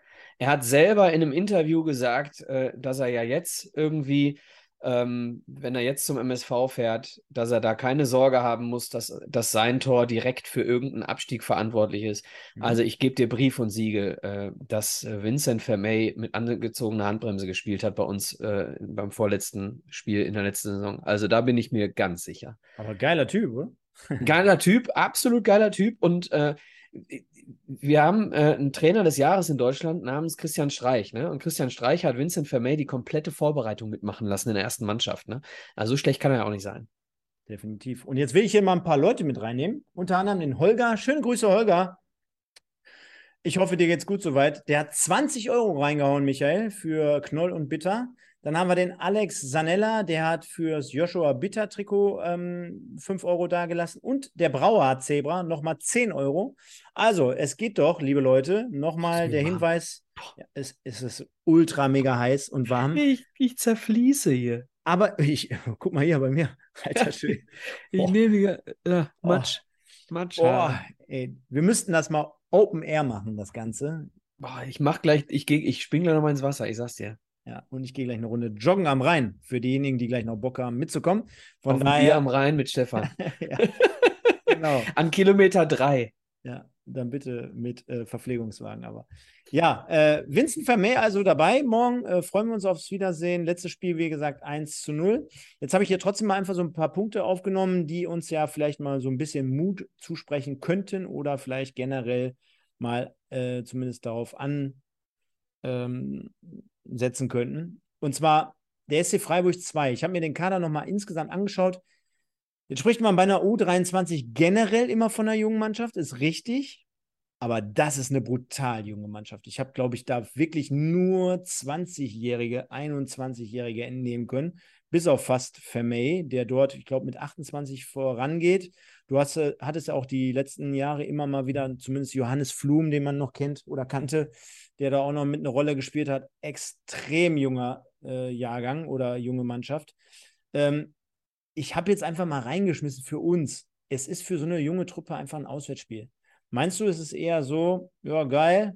Er hat selber in einem Interview gesagt, äh, dass er ja jetzt irgendwie, ähm, wenn er jetzt zum MSV fährt, dass er da keine Sorge haben muss, dass, dass sein Tor direkt für irgendeinen Abstieg verantwortlich ist. Mhm. Also ich gebe dir Brief und Siegel, äh, dass Vincent Vermey mit angezogener Handbremse gespielt hat bei uns äh, beim vorletzten Spiel in der letzten Saison. Also da bin ich mir ganz sicher. Aber geiler Typ, oder? geiler Typ, absolut geiler Typ und äh, wir haben äh, einen Trainer des Jahres in Deutschland namens Christian Streich. Ne? Und Christian Streich hat Vincent Vermey die komplette Vorbereitung mitmachen lassen in der ersten Mannschaft. Ne? Also so schlecht kann er ja auch nicht sein. Definitiv. Und jetzt will ich hier mal ein paar Leute mit reinnehmen. Unter anderem den Holger. Schöne Grüße, Holger. Ich hoffe, dir geht's gut soweit. Der hat 20 Euro reingehauen, Michael, für Knoll und Bitter. Dann haben wir den Alex Sanella, der hat fürs Joshua Bitter Trikot ähm, 5 Euro dagelassen. Und der Brauer Zebra nochmal 10 Euro. Also, es geht doch, liebe Leute, nochmal der Hinweis: ja, es, es, ist ultra mega heiß und warm. Ich, ich zerfließe hier. Aber ich, guck mal hier bei mir. Alter Schön. ich nehme hier äh, Matsch. Oh. Matsch. Boah, ey, wir müssten das mal Open Air machen, das Ganze. Boah, ich mach gleich, ich, geh, ich spring gleich noch mal ins Wasser, ich sag's dir. Ja, und ich gehe gleich eine Runde joggen am Rhein für diejenigen, die gleich noch Bock haben, mitzukommen. Von Auf daher. am Rhein mit Stefan. ja, genau. An Kilometer drei. Ja, dann bitte mit äh, Verpflegungswagen. Aber ja, äh, Vincent Vermeer also dabei. Morgen äh, freuen wir uns aufs Wiedersehen. Letztes Spiel, wie gesagt, 1 zu 0. Jetzt habe ich hier trotzdem mal einfach so ein paar Punkte aufgenommen, die uns ja vielleicht mal so ein bisschen Mut zusprechen könnten oder vielleicht generell mal äh, zumindest darauf ansetzen ähm, könnten. Und zwar der SC Freiburg 2. Ich habe mir den Kader nochmal insgesamt angeschaut. Jetzt spricht man bei einer U23 generell immer von einer jungen Mannschaft, ist richtig. Aber das ist eine brutal junge Mannschaft. Ich habe, glaube ich, da wirklich nur 20-Jährige, 21-Jährige entnehmen können, bis auf fast Vermey, der dort, ich glaube, mit 28 vorangeht. Du hast, äh, hattest ja auch die letzten Jahre immer mal wieder, zumindest Johannes Flum, den man noch kennt oder kannte, der da auch noch mit einer Rolle gespielt hat. Extrem junger äh, Jahrgang oder junge Mannschaft. Ähm, ich habe jetzt einfach mal reingeschmissen für uns. Es ist für so eine junge Truppe einfach ein Auswärtsspiel. Meinst du, es ist eher so, ja, geil,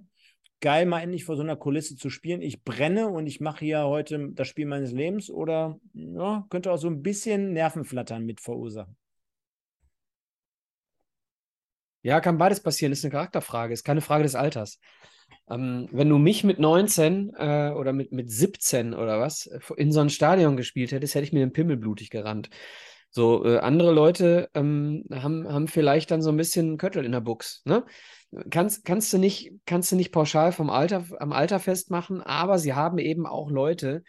geil, mal endlich vor so einer Kulisse zu spielen. Ich brenne und ich mache hier heute das Spiel meines Lebens oder ja, könnte auch so ein bisschen Nervenflattern mit verursachen? Ja, kann beides passieren. Ist eine Charakterfrage, ist keine Frage des Alters. Ähm, wenn du mich mit 19 äh, oder mit, mit 17 oder was in so ein Stadion gespielt hättest, hätte ich mir den Pimmel blutig gerannt. So, äh, andere Leute ähm, haben, haben vielleicht dann so ein bisschen Köttel in der Buchs. Ne? Kannst, kannst, du nicht, kannst du nicht pauschal vom Alter, am Alter festmachen, aber sie haben eben auch Leute,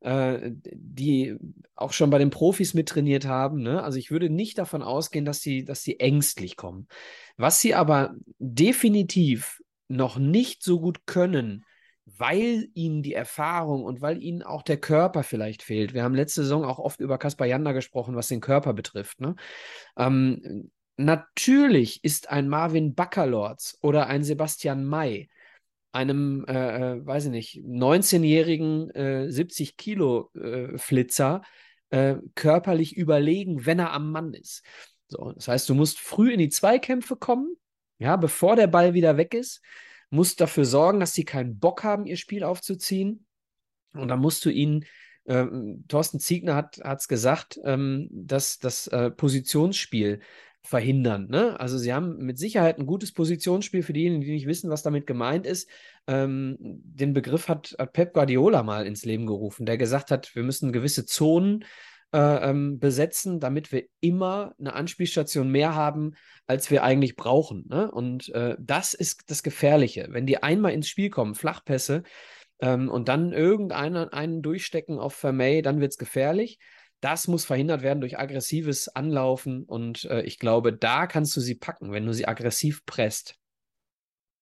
äh, die auch schon bei den Profis mittrainiert haben. Ne? Also ich würde nicht davon ausgehen, dass sie, dass sie ängstlich kommen. Was sie aber definitiv noch nicht so gut können, weil ihnen die Erfahrung und weil ihnen auch der Körper vielleicht fehlt. Wir haben letzte Saison auch oft über Kaspar Janda gesprochen, was den Körper betrifft. Ne? Ähm, natürlich ist ein Marvin Baccalords oder ein Sebastian May einem, äh, äh weiß ich nicht, 19-jährigen äh, 70 Kilo äh, Flitzer äh, körperlich überlegen, wenn er am Mann ist. So, das heißt, du musst früh in die Zweikämpfe kommen, ja, bevor der Ball wieder weg ist musst dafür sorgen, dass sie keinen Bock haben, ihr Spiel aufzuziehen. Und dann musst du ihnen, äh, Thorsten Ziegner hat es gesagt, ähm, dass das äh, Positionsspiel verhindern. Ne? Also sie haben mit Sicherheit ein gutes Positionsspiel für diejenigen, die nicht wissen, was damit gemeint ist. Ähm, den Begriff hat, hat Pep Guardiola mal ins Leben gerufen, der gesagt hat, wir müssen gewisse Zonen äh, ähm, besetzen, damit wir immer eine Anspielstation mehr haben, als wir eigentlich brauchen. Ne? Und äh, das ist das Gefährliche. Wenn die einmal ins Spiel kommen, Flachpässe, ähm, und dann irgendeinen einen durchstecken auf Vermey, dann wird es gefährlich. Das muss verhindert werden durch aggressives Anlaufen und äh, ich glaube, da kannst du sie packen, wenn du sie aggressiv presst.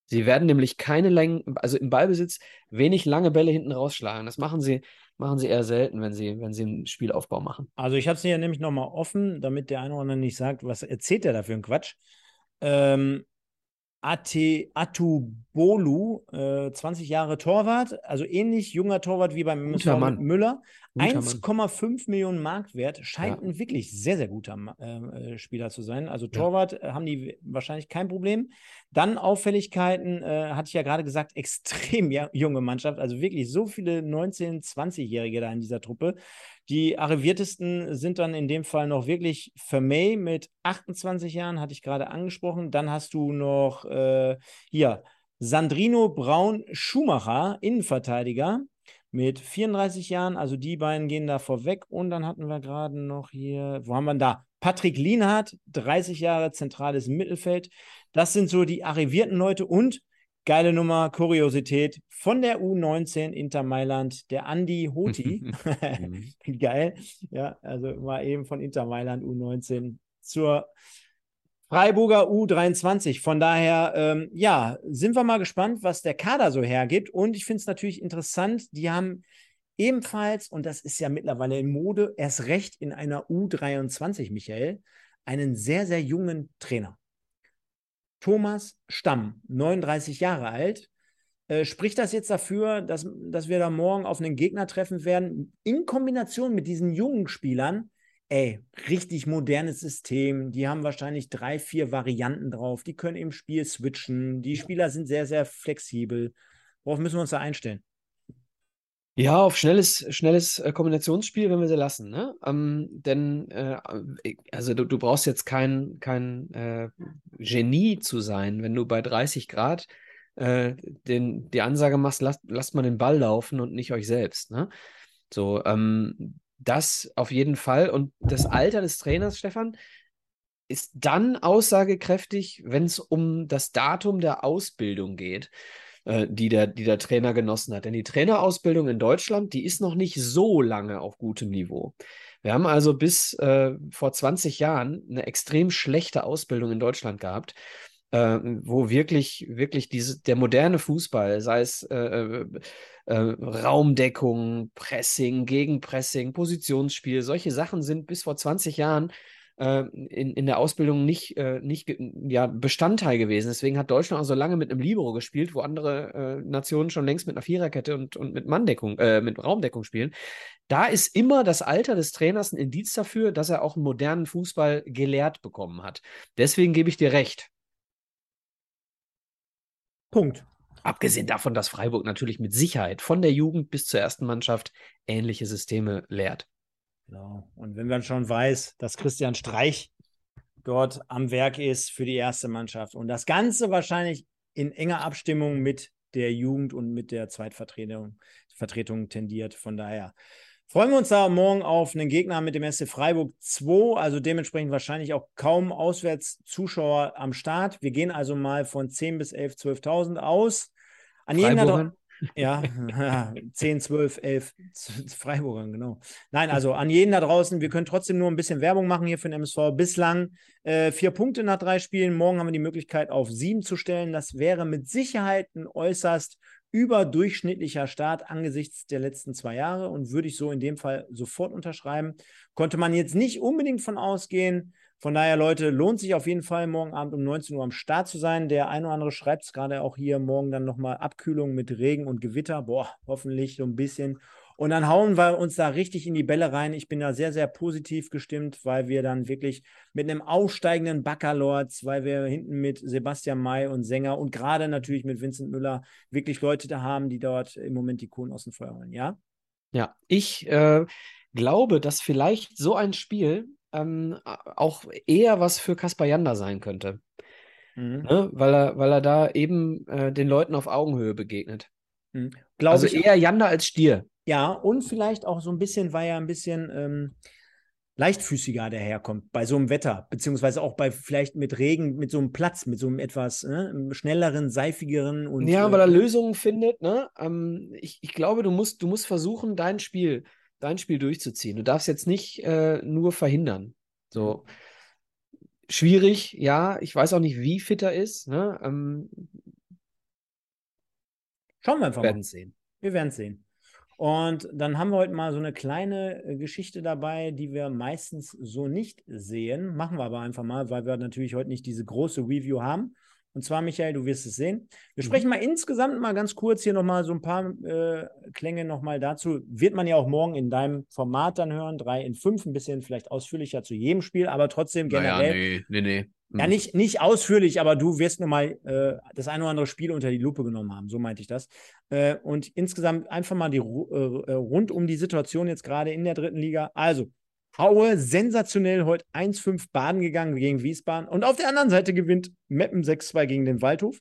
Sie werden nämlich keine Längen, also im Ballbesitz wenig lange Bälle hinten rausschlagen. Das machen sie machen sie eher selten, wenn sie, wenn sie einen Spielaufbau machen. Also ich habe es hier nämlich nochmal offen, damit der eine oder andere nicht sagt, was erzählt der da für einen Quatsch. Ähm, Ate, Atubolu, äh, 20 Jahre Torwart, also ähnlich junger Torwart wie beim Müller. 1,5 Millionen Marktwert, scheint ja. ein wirklich sehr, sehr guter äh, äh, Spieler zu sein. Also Torwart ja. Äh, haben die wahrscheinlich kein Problem. Dann Auffälligkeiten, äh, hatte ich ja gerade gesagt, extrem junge Mannschaft, also wirklich so viele 19-, 20-Jährige da in dieser Truppe. Die arriviertesten sind dann in dem Fall noch wirklich Vermey mit 28 Jahren, hatte ich gerade angesprochen. Dann hast du noch äh, hier Sandrino Braun Schumacher, Innenverteidiger mit 34 Jahren. Also die beiden gehen da vorweg. Und dann hatten wir gerade noch hier, wo haben wir da? Patrick Lienhardt, 30 Jahre zentrales Mittelfeld. Das sind so die arrivierten Leute und geile Nummer, Kuriosität von der U19 Inter Mailand, der Andi Hoti. Mhm. Geil. Ja, also mal eben von Inter Mailand U19 zur Freiburger U23. Von daher, ähm, ja, sind wir mal gespannt, was der Kader so hergibt. Und ich finde es natürlich interessant, die haben ebenfalls, und das ist ja mittlerweile in Mode, erst recht in einer U23, Michael, einen sehr, sehr jungen Trainer. Thomas Stamm, 39 Jahre alt. Äh, spricht das jetzt dafür, dass, dass wir da morgen auf einen Gegner treffen werden, in Kombination mit diesen jungen Spielern? Ey, richtig modernes System. Die haben wahrscheinlich drei, vier Varianten drauf. Die können im Spiel switchen. Die Spieler sind sehr, sehr flexibel. Worauf müssen wir uns da einstellen? Ja, auf schnelles, schnelles äh, Kombinationsspiel, wenn wir sie lassen. Ne? Ähm, denn äh, also du, du, brauchst jetzt kein, kein äh, Genie zu sein, wenn du bei 30 Grad äh, den, die Ansage machst, lasst, lasst mal den Ball laufen und nicht euch selbst. Ne? So, ähm, das auf jeden Fall. Und das Alter des Trainers, Stefan, ist dann aussagekräftig, wenn es um das Datum der Ausbildung geht, äh, die, der, die der Trainer genossen hat. Denn die Trainerausbildung in Deutschland, die ist noch nicht so lange auf gutem Niveau. Wir haben also bis äh, vor 20 Jahren eine extrem schlechte Ausbildung in Deutschland gehabt äh, wo wirklich, wirklich diese, der moderne Fußball, sei es äh, äh, äh, Raumdeckung, Pressing, Gegenpressing, Positionsspiel, solche Sachen sind bis vor 20 Jahren äh, in, in der Ausbildung nicht, äh, nicht ja, Bestandteil gewesen. Deswegen hat Deutschland auch so lange mit einem Libero gespielt, wo andere Nationen schon längst mit einer Viererkette und, und mit Manndeckung, mit Raumdeckung spielen. Da ist immer das Alter des Trainers ein Indiz dafür, dass er auch einen modernen Fußball gelehrt bekommen hat. Deswegen gebe ich dir recht. Punkt. Abgesehen davon, dass Freiburg natürlich mit Sicherheit von der Jugend bis zur ersten Mannschaft ähnliche Systeme lehrt. Genau. Und wenn man schon weiß, dass Christian Streich dort am Werk ist für die erste Mannschaft und das Ganze wahrscheinlich in enger Abstimmung mit der Jugend und mit der Zweitvertretung Vertretung tendiert. Von daher Freuen wir uns da morgen auf einen Gegner mit dem SC Freiburg 2, also dementsprechend wahrscheinlich auch kaum Auswärtszuschauer am Start. Wir gehen also mal von 10 bis 11, 12.000 aus. An jeden ja, 10, 12, 11 Freiburgern, genau. Nein, also an jeden da draußen, wir können trotzdem nur ein bisschen Werbung machen hier für den MSV. Bislang äh, vier Punkte nach drei Spielen. Morgen haben wir die Möglichkeit, auf sieben zu stellen. Das wäre mit Sicherheit ein äußerst überdurchschnittlicher Start angesichts der letzten zwei Jahre und würde ich so in dem Fall sofort unterschreiben. Konnte man jetzt nicht unbedingt von ausgehen. Von daher, Leute, lohnt sich auf jeden Fall, morgen Abend um 19 Uhr am Start zu sein. Der eine oder andere schreibt es gerade auch hier morgen dann nochmal Abkühlung mit Regen und Gewitter. Boah, hoffentlich so ein bisschen. Und dann hauen wir uns da richtig in die Bälle rein. Ich bin da sehr, sehr positiv gestimmt, weil wir dann wirklich mit einem aufsteigenden Baccalords, weil wir hinten mit Sebastian May und Sänger und gerade natürlich mit Vincent Müller wirklich Leute da haben, die dort im Moment die Kohlen aus dem Feuer holen, ja? Ja, ich äh, glaube, dass vielleicht so ein Spiel ähm, auch eher was für Kaspar Janda sein könnte. Mhm. Ne? Weil, er, weil er da eben äh, den Leuten auf Augenhöhe begegnet. Mhm. also eher Janda als Stier. Ja, und vielleicht auch so ein bisschen, weil er ein bisschen ähm, leichtfüßiger daherkommt bei so einem Wetter, beziehungsweise auch bei vielleicht mit Regen, mit so einem Platz, mit so einem etwas ne, schnelleren, seifigeren und. Ja, weil er äh, Lösungen findet, ne? Ähm, ich, ich glaube, du musst, du musst versuchen, dein Spiel, dein Spiel durchzuziehen. Du darfst jetzt nicht äh, nur verhindern. So. Schwierig, ja. Ich weiß auch nicht, wie fit er ist. Ne? Ähm, Schauen wir einfach mal. Wir werden es sehen. Wir werden es sehen. Und dann haben wir heute mal so eine kleine äh, Geschichte dabei, die wir meistens so nicht sehen. Machen wir aber einfach mal, weil wir natürlich heute nicht diese große Review haben. Und zwar, Michael, du wirst es sehen. Wir mhm. sprechen mal insgesamt mal ganz kurz hier nochmal so ein paar äh, Klänge nochmal dazu. Wird man ja auch morgen in deinem Format dann hören, drei in fünf, ein bisschen vielleicht ausführlicher zu jedem Spiel, aber trotzdem generell. Naja, nee, nee, nee. Ja, hm. nicht, nicht ausführlich, aber du wirst nur mal äh, das eine oder andere Spiel unter die Lupe genommen haben. So meinte ich das. Äh, und insgesamt einfach mal die, äh, rund um die Situation jetzt gerade in der dritten Liga. Also, Haue sensationell heute 1-5 Baden gegangen gegen Wiesbaden. Und auf der anderen Seite gewinnt Meppen 6-2 gegen den Waldhof.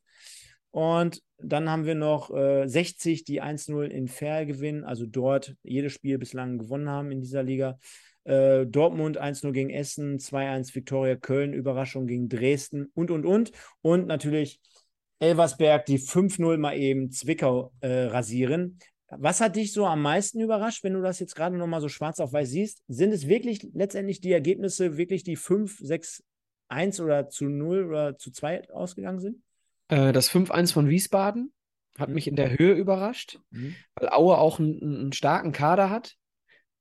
Und dann haben wir noch 60, äh, die 1-0 in Fair gewinnen, also dort jedes Spiel bislang gewonnen haben in dieser Liga. Äh, Dortmund 1-0 gegen Essen, 2-1 Viktoria Köln, Überraschung gegen Dresden und, und, und. Und natürlich Elversberg, die 5-0 mal eben Zwickau äh, rasieren. Was hat dich so am meisten überrascht, wenn du das jetzt gerade nochmal so schwarz auf weiß siehst? Sind es wirklich letztendlich die Ergebnisse, wirklich die 5, 6, 1 oder zu 0 oder zu 2 ausgegangen sind? Äh, das 5-1 von Wiesbaden hat mhm. mich in der Höhe überrascht, mhm. weil Aue auch einen, einen starken Kader hat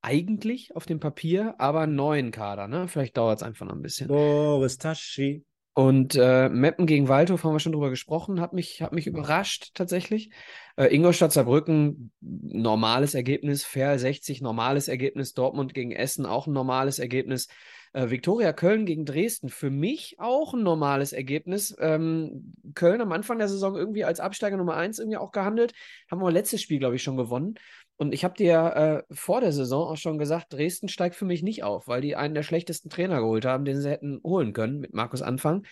eigentlich auf dem Papier, aber einen neuen Kader. Ne? Vielleicht dauert es einfach noch ein bisschen. Boris Taschi. Und äh, Meppen gegen Waldhof haben wir schon drüber gesprochen, hat mich, hat mich überrascht tatsächlich. Äh, Ingolstadt Saarbrücken, normales Ergebnis. Fair 60, normales Ergebnis. Dortmund gegen Essen, auch ein normales Ergebnis. Äh, Viktoria Köln gegen Dresden, für mich auch ein normales Ergebnis. Ähm, Köln am Anfang der Saison irgendwie als Absteiger Nummer 1 irgendwie auch gehandelt. Haben wir letztes Spiel, glaube ich, schon gewonnen. Und ich habe dir äh, vor der Saison auch schon gesagt, Dresden steigt für mich nicht auf, weil die einen der schlechtesten Trainer geholt haben, den sie hätten holen können mit Markus Anfang.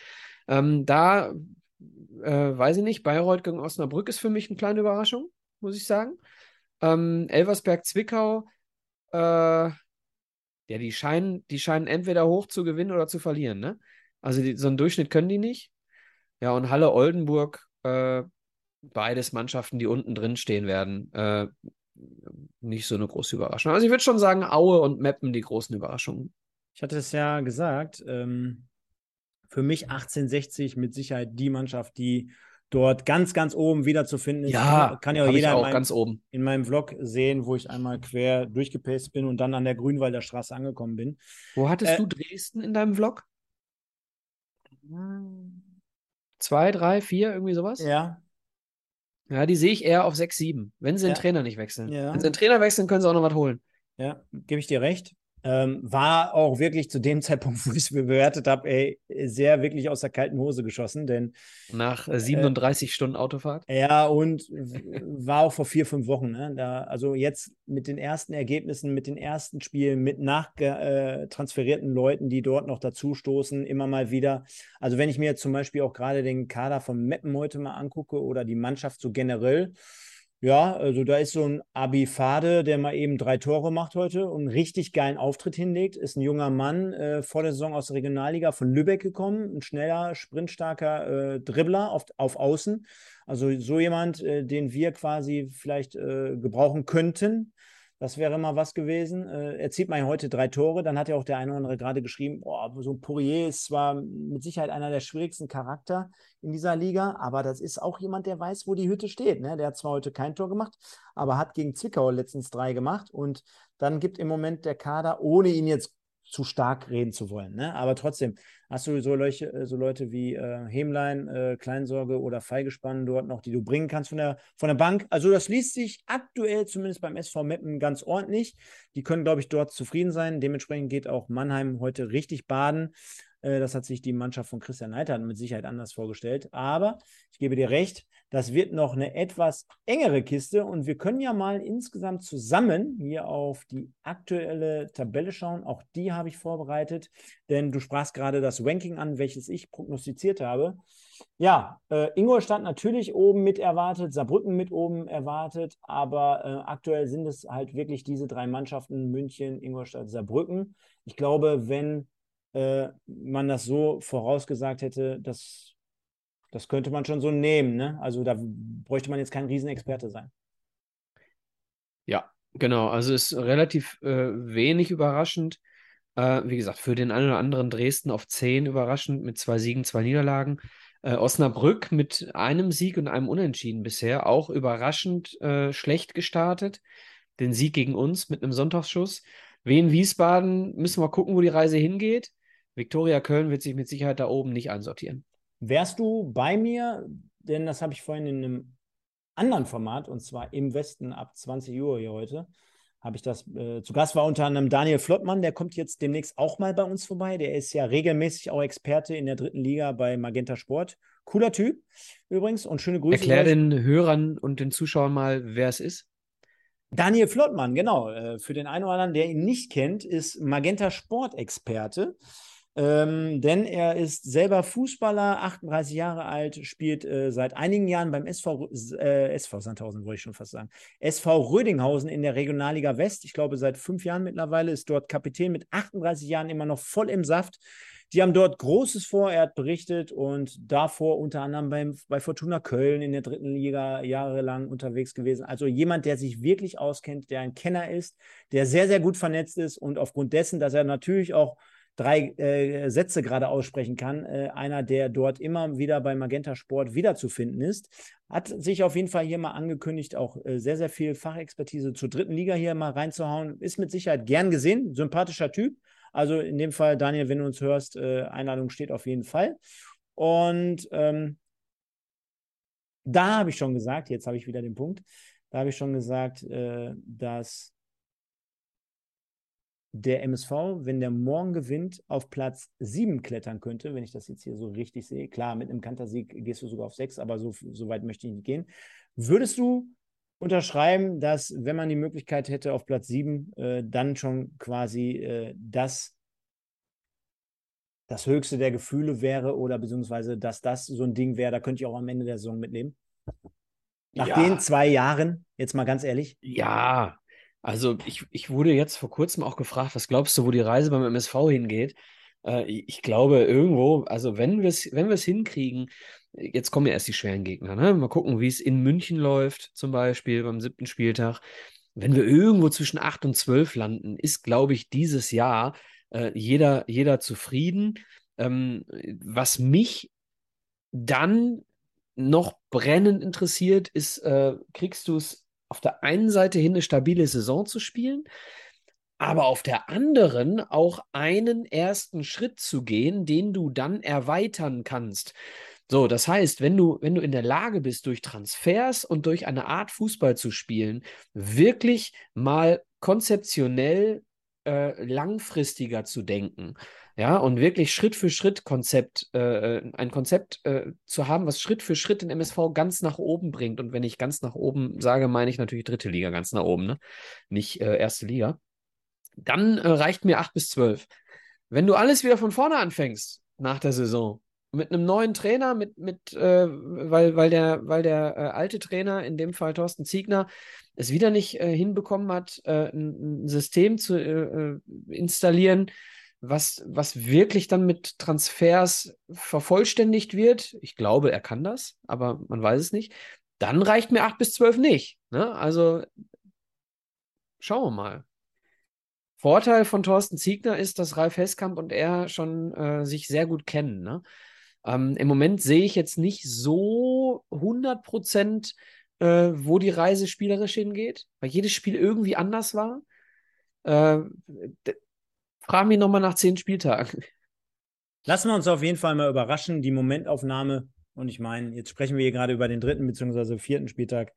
Ähm, da äh, weiß ich nicht, Bayreuth gegen Osnabrück ist für mich eine kleine Überraschung, muss ich sagen. Ähm, Elversberg-Zwickau, äh, ja, die scheinen, die scheinen entweder hoch zu gewinnen oder zu verlieren, ne? Also die, so einen Durchschnitt können die nicht. Ja, und Halle-Oldenburg, äh, beides Mannschaften, die unten drin stehen werden. Äh, nicht so eine große Überraschung. Also ich würde schon sagen, Aue und Meppen die großen Überraschungen. Ich hatte es ja gesagt, ähm, für mich 1860 mit Sicherheit die Mannschaft, die dort ganz, ganz oben wiederzufinden ist. Ja, kann ja jeder auch in, meinem, ganz oben. in meinem Vlog sehen, wo ich einmal quer durchgepaced bin und dann an der Grünwalder Straße angekommen bin. Wo hattest Äh, du Dresden in deinem Vlog? Zwei, drei, vier, irgendwie sowas? Ja, Ja, die sehe ich eher auf 6, 7, wenn sie den Ja. Trainer nicht wechseln. Ja. Wenn sie den Trainer wechseln, können sie auch noch was holen. ja, gebe ich dir recht. Ähm, war auch wirklich zu dem Zeitpunkt, wo ich es bewertet habe, ey, sehr wirklich aus der kalten Hose geschossen, denn Nach äh, 37 Stunden Autofahrt. Ja, und war auch vor vier, fünf Wochen. Ne? Da, also jetzt mit den ersten Ergebnissen, mit den ersten Spielen, mit nachtransferierten Leuten, die dort noch dazustoßen, immer mal wieder. Also wenn ich mir jetzt zum Beispiel auch gerade den Kader von Meppen heute mal angucke oder die Mannschaft so generell, ja, also da ist so ein Abifade, der mal eben drei Tore macht heute und einen richtig geilen Auftritt hinlegt. Ist ein junger Mann äh, vor der Saison aus der Regionalliga von Lübeck gekommen, ein schneller, sprintstarker äh, Dribbler auf, auf Außen. Also so jemand, äh, den wir quasi vielleicht äh, gebrauchen könnten. Das wäre mal was gewesen. Äh, er zieht mal heute drei Tore. Dann hat ja auch der eine oder andere gerade geschrieben, boah, so ein Poirier ist zwar mit Sicherheit einer der schwierigsten Charakter in dieser Liga, aber das ist auch jemand, der weiß, wo die Hütte steht. Ne? Der hat zwar heute kein Tor gemacht, aber hat gegen Zwickau letztens drei gemacht. Und dann gibt im Moment der Kader, ohne ihn jetzt zu stark reden zu wollen. Ne? Aber trotzdem hast du so, Leute, so Leute wie äh, Hemlein, äh, Kleinsorge oder Feigespann dort noch, die du bringen kannst von der, von der Bank. Also das liest sich aktuell zumindest beim SV Meppen ganz ordentlich. Die können, glaube ich, dort zufrieden sein. Dementsprechend geht auch Mannheim heute richtig baden. Äh, Das hat sich die Mannschaft von Christian Neiter mit Sicherheit anders vorgestellt. Aber ich gebe dir recht, das wird noch eine etwas engere Kiste und wir können ja mal insgesamt zusammen hier auf die aktuelle Tabelle schauen. Auch die habe ich vorbereitet, denn du sprachst gerade das Ranking an, welches ich prognostiziert habe. Ja, äh, Ingolstadt natürlich oben mit erwartet, Saarbrücken mit oben erwartet, aber äh, aktuell sind es halt wirklich diese drei Mannschaften, München, Ingolstadt, Saarbrücken. Ich glaube, wenn äh, man das so vorausgesagt hätte, dass das könnte man schon so nehmen, ne? Also da bräuchte man jetzt kein Riesenexperte sein. Ja, genau. Also ist relativ äh, wenig überraschend. Äh, wie gesagt, für den einen oder anderen Dresden auf 10 überraschend mit zwei Siegen, zwei Niederlagen. Äh, Osnabrück mit einem Sieg und einem Unentschieden bisher auch überraschend äh, schlecht gestartet. Den Sieg gegen uns mit einem Sonntagsschuss. Wien Wiesbaden müssen wir gucken, wo die Reise hingeht. Viktoria Köln wird sich mit Sicherheit da oben nicht einsortieren. Wärst du bei mir, denn das habe ich vorhin in einem anderen Format, und zwar im Westen ab 20 Uhr hier heute, habe ich das, äh, zu Gast war unter anderem Daniel Flottmann, der kommt jetzt demnächst auch mal bei uns vorbei. Der ist ja regelmäßig auch Experte in der dritten Liga bei Magenta Sport. Cooler Typ übrigens und schöne Grüße. Erklär den Hörern und den Zuschauern mal, wer es ist. Daniel Flottmann, genau. Äh, Für den einen oder anderen, der ihn nicht kennt, ist Magenta Sport-Experte. Ähm, denn er ist selber Fußballer, 38 Jahre alt, spielt äh, seit einigen Jahren beim SV, äh, SV Sandhausen, wollte ich schon fast sagen, SV Rödinghausen in der Regionalliga West. Ich glaube, seit fünf Jahren mittlerweile ist dort Kapitän mit 38 Jahren immer noch voll im Saft. Die haben dort Großes vor, er hat berichtet und davor unter anderem beim, bei Fortuna Köln in der dritten Liga jahrelang unterwegs gewesen. Also jemand, der sich wirklich auskennt, der ein Kenner ist, der sehr, sehr gut vernetzt ist und aufgrund dessen, dass er natürlich auch drei äh, Sätze gerade aussprechen kann, äh, einer, der dort immer wieder bei Magenta Sport wiederzufinden ist, hat sich auf jeden Fall hier mal angekündigt, auch äh, sehr, sehr viel Fachexpertise zur dritten Liga hier mal reinzuhauen. Ist mit Sicherheit gern gesehen, sympathischer Typ. Also in dem Fall, Daniel, wenn du uns hörst, äh, Einladung steht auf jeden Fall. Und ähm, da habe ich schon gesagt, jetzt habe ich wieder den Punkt, da habe ich schon gesagt, äh, dass der MSV, wenn der morgen gewinnt, auf Platz 7 klettern könnte, wenn ich das jetzt hier so richtig sehe. Klar, mit einem Kantersieg gehst du sogar auf 6, aber so, so weit möchte ich nicht gehen. Würdest du unterschreiben, dass, wenn man die Möglichkeit hätte, auf Platz 7 äh, dann schon quasi äh, das, das höchste der Gefühle wäre oder beziehungsweise, dass das so ein Ding wäre, da könnte ich auch am Ende der Saison mitnehmen? Nach ja. den zwei Jahren, jetzt mal ganz ehrlich? Ja, also ich, ich wurde jetzt vor kurzem auch gefragt, was glaubst du, wo die Reise beim MSV hingeht? Äh, ich glaube irgendwo, also wenn wir es wenn hinkriegen, jetzt kommen ja erst die schweren Gegner, ne? Mal gucken, wie es in München läuft, zum Beispiel beim siebten Spieltag. Wenn wir irgendwo zwischen 8 und 12 landen, ist, glaube ich, dieses Jahr äh, jeder, jeder zufrieden. Ähm, was mich dann noch brennend interessiert, ist, äh, kriegst du es auf der einen Seite hin eine stabile Saison zu spielen, aber auf der anderen auch einen ersten Schritt zu gehen, den du dann erweitern kannst. So, das heißt, wenn du, wenn du in der Lage bist, durch Transfers und durch eine Art Fußball zu spielen, wirklich mal konzeptionell äh, langfristiger zu denken, ja, und wirklich Schritt für Schritt Konzept, äh, äh, ein Konzept äh, zu haben, was Schritt für Schritt den MSV ganz nach oben bringt. Und wenn ich ganz nach oben sage, meine ich natürlich dritte Liga ganz nach oben, ne? Nicht äh, erste Liga. Dann äh, reicht mir acht bis zwölf. Wenn du alles wieder von vorne anfängst nach der Saison, mit einem neuen Trainer, mit, mit, äh, weil, weil der, weil der äh, alte Trainer, in dem Fall Thorsten Ziegner, es wieder nicht äh, hinbekommen hat, äh, ein, ein, System zu installieren, was, was wirklich dann mit Transfers vervollständigt wird, ich glaube, er kann das, aber man weiß es nicht, dann reicht mir 8 bis 12 nicht. Ne? Also schauen wir mal. Vorteil von Thorsten Ziegner ist, dass Ralf Heskamp und er schon äh, sich sehr gut kennen. Ne? Ähm, Im Moment sehe ich jetzt nicht so 100 Prozent, äh, wo die Reise spielerisch hingeht, weil jedes Spiel irgendwie anders war. Äh, Frag mich nochmal nach zehn Spieltagen. Lassen wir uns auf jeden Fall mal überraschen, die Momentaufnahme. Und ich meine, jetzt sprechen wir hier gerade über den dritten bzw. vierten Spieltag.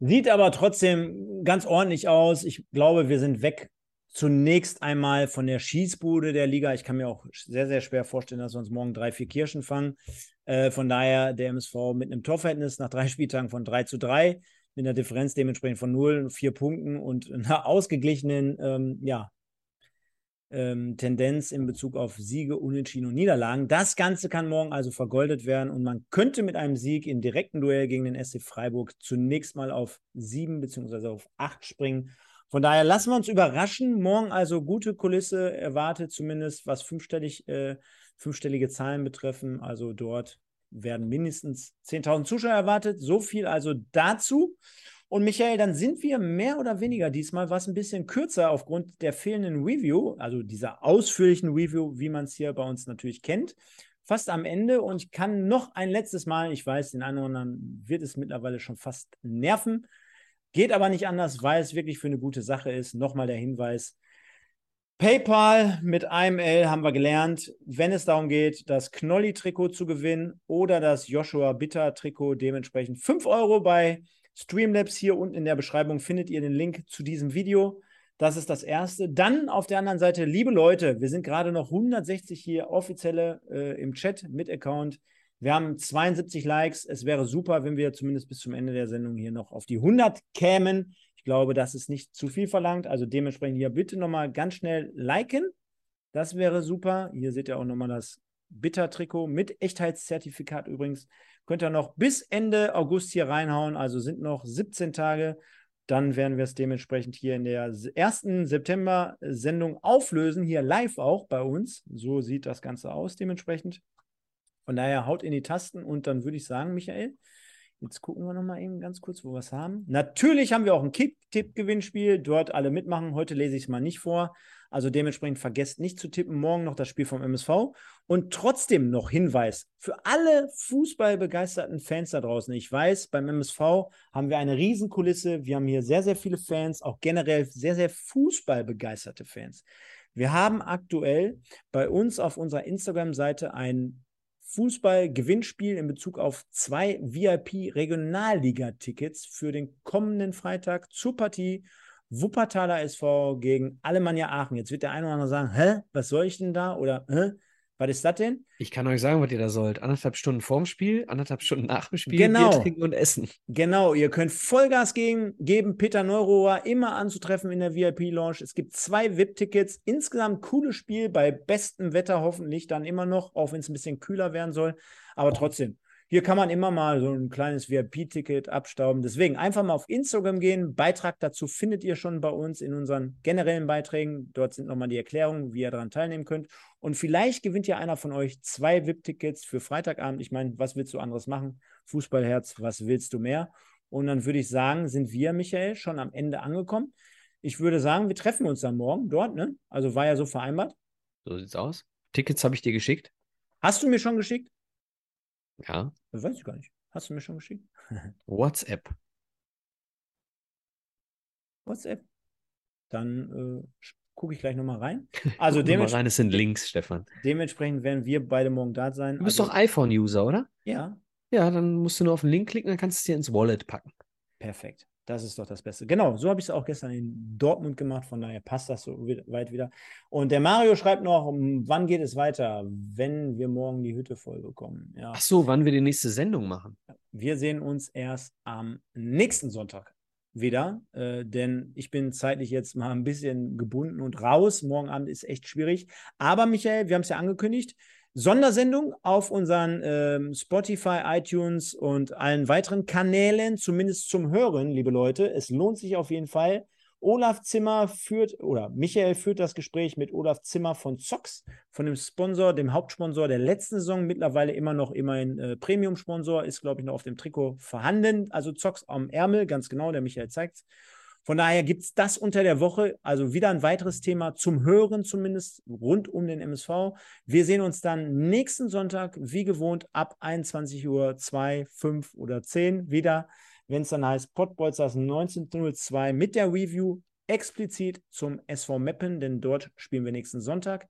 Sieht aber trotzdem ganz ordentlich aus. Ich glaube, wir sind weg zunächst einmal von der Schießbude der Liga. Ich kann mir auch sehr, sehr schwer vorstellen, dass wir uns morgen drei, vier Kirschen fangen. Äh, von daher der MSV mit einem Torverhältnis nach drei Spieltagen von 3 zu 3, mit einer Differenz dementsprechend von 0, 4 Punkten und einer ausgeglichenen ähm, ja, ähm, Tendenz in Bezug auf Siege, Unentschieden und Niederlagen. Das Ganze kann morgen also vergoldet werden und man könnte mit einem Sieg im direkten Duell gegen den SC Freiburg zunächst mal auf sieben beziehungsweise auf acht springen. Von daher lassen wir uns überraschen. Morgen also gute Kulisse erwartet, zumindest was fünfstellig, äh, fünfstellige Zahlen betreffen. Also dort werden mindestens 10.000 Zuschauer erwartet. So viel also dazu. Und Michael, dann sind wir mehr oder weniger diesmal was ein bisschen kürzer aufgrund der fehlenden Review, also dieser ausführlichen Review, wie man es hier bei uns natürlich kennt, fast am Ende. Und ich kann noch ein letztes Mal, ich weiß, den einen oder anderen wird es mittlerweile schon fast nerven, geht aber nicht anders, weil es wirklich für eine gute Sache ist. Nochmal der Hinweis. PayPal mit AML haben wir gelernt, wenn es darum geht, das Knolli-Trikot zu gewinnen oder das Joshua Bitter-Trikot, dementsprechend 5 Euro bei Streamlabs hier unten in der Beschreibung findet ihr den Link zu diesem Video. Das ist das erste. Dann auf der anderen Seite, liebe Leute, wir sind gerade noch 160 hier offizielle äh, im Chat mit Account. Wir haben 72 Likes. Es wäre super, wenn wir zumindest bis zum Ende der Sendung hier noch auf die 100 kämen. Ich glaube, das ist nicht zu viel verlangt. Also dementsprechend hier bitte nochmal ganz schnell liken. Das wäre super. Hier seht ihr auch nochmal das Bitter-Trikot mit Echtheitszertifikat übrigens. Könnt ihr noch bis Ende August hier reinhauen, also sind noch 17 Tage. Dann werden wir es dementsprechend hier in der ersten September-Sendung auflösen, hier live auch bei uns. So sieht das Ganze aus dementsprechend. Von daher haut in die Tasten und dann würde ich sagen, Michael, Jetzt gucken wir nochmal eben ganz kurz, wo wir es haben. Natürlich haben wir auch ein Kick-Tipp-Gewinnspiel. Dort alle mitmachen. Heute lese ich es mal nicht vor. Also dementsprechend vergesst nicht zu tippen. Morgen noch das Spiel vom MSV. Und trotzdem noch Hinweis für alle fußballbegeisterten Fans da draußen. Ich weiß, beim MSV haben wir eine Riesenkulisse. Wir haben hier sehr, sehr viele Fans, auch generell sehr, sehr fußballbegeisterte Fans. Wir haben aktuell bei uns auf unserer Instagram-Seite ein Fußball-Gewinnspiel in Bezug auf zwei VIP-Regionalliga-Tickets für den kommenden Freitag zur Partie Wuppertaler SV gegen Alemannia Aachen. Jetzt wird der eine oder andere sagen, hä, was soll ich denn da? Oder, hä, was ist das denn? Ich kann euch sagen, was ihr da sollt. Anderthalb Stunden vorm Spiel, anderthalb Stunden nach dem Spiel, genau. Bier trinken und essen. Genau, ihr könnt Vollgas gegen, geben, Peter Neurohr immer anzutreffen in der VIP-Lounge. Es gibt zwei VIP-Tickets. Insgesamt cooles Spiel, bei bestem Wetter hoffentlich dann immer noch, auch wenn es ein bisschen kühler werden soll. Aber trotzdem, hier kann man immer mal so ein kleines VIP-Ticket abstauben. Deswegen einfach mal auf Instagram gehen. Beitrag dazu findet ihr schon bei uns in unseren generellen Beiträgen. Dort sind nochmal die Erklärungen, wie ihr daran teilnehmen könnt. Und vielleicht gewinnt ja einer von euch zwei VIP-Tickets für Freitagabend. Ich meine, was willst du anderes machen? Fußballherz, was willst du mehr? Und dann würde ich sagen, sind wir, Michael, schon am Ende angekommen. Ich würde sagen, wir treffen uns dann morgen dort, ne? Also war ja so vereinbart. So sieht's aus. Tickets habe ich dir geschickt. Hast du mir schon geschickt? Ja. Das weiß ich gar nicht. Hast du mir schon geschickt? WhatsApp. WhatsApp. Dann äh, gucke ich gleich nochmal rein. Also mal rein, es sind Links, Stefan. Dementsprechend werden wir beide morgen da sein. Du bist also, doch iPhone-User, oder? Ja. Ja, dann musst du nur auf den Link klicken, dann kannst du es dir ins Wallet packen. Perfekt. Das ist doch das Beste. Genau, so habe ich es auch gestern in Dortmund gemacht, von daher passt das so weit wieder. Und der Mario schreibt noch, wann geht es weiter, wenn wir morgen die Hütte voll bekommen. Ja. Ach so, wann wir die nächste Sendung machen. Wir sehen uns erst am nächsten Sonntag wieder, äh, denn ich bin zeitlich jetzt mal ein bisschen gebunden und raus. Morgen Abend ist echt schwierig. Aber Michael, wir haben es ja angekündigt, Sondersendung auf unseren ähm, Spotify, iTunes und allen weiteren Kanälen, zumindest zum Hören, liebe Leute. Es lohnt sich auf jeden Fall. Olaf Zimmer führt, oder Michael führt das Gespräch mit Olaf Zimmer von Zox, von dem Sponsor, dem Hauptsponsor der letzten Saison, mittlerweile immer noch immerhin äh, Premium-Sponsor, ist, glaube ich, noch auf dem Trikot vorhanden. Also Zox am Ärmel, ganz genau, der Michael zeigt es. Von daher gibt es das unter der Woche, also wieder ein weiteres Thema zum Hören zumindest rund um den MSV. Wir sehen uns dann nächsten Sonntag, wie gewohnt, ab 21 Uhr 2, 5 oder 10 wieder, wenn es dann heißt Pottbolzers 1902 mit der Review explizit zum SV Meppen, denn dort spielen wir nächsten Sonntag.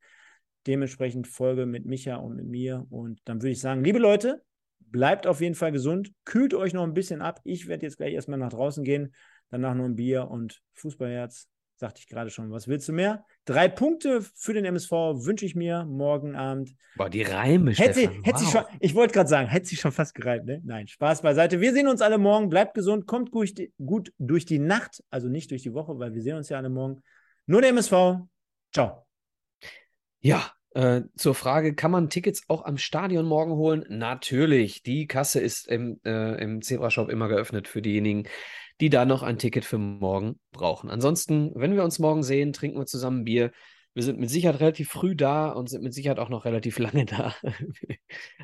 Dementsprechend Folge mit Micha und mit mir. Und dann würde ich sagen, liebe Leute, bleibt auf jeden Fall gesund, kühlt euch noch ein bisschen ab. Ich werde jetzt gleich erstmal nach draußen gehen danach nur ein Bier und Fußballherz. Sagte ich gerade schon. Was willst du mehr? Drei Punkte für den MSV wünsche ich mir morgen Abend. Boah, die Reime, hätte, Stefan. Hätte wow. schon, ich wollte gerade sagen, hätte sie schon fast gereimt, ne? Nein, Spaß beiseite. Wir sehen uns alle morgen. Bleibt gesund, kommt gut, gut durch die Nacht, also nicht durch die Woche, weil wir sehen uns ja alle morgen. Nur der MSV. Ciao. Ja, äh, zur Frage, kann man Tickets auch am Stadion morgen holen? Natürlich. Die Kasse ist im, äh, im Zebra-Shop immer geöffnet für diejenigen, die da noch ein Ticket für morgen brauchen. Ansonsten, wenn wir uns morgen sehen, trinken wir zusammen Bier. Wir sind mit Sicherheit relativ früh da und sind mit Sicherheit auch noch relativ lange da.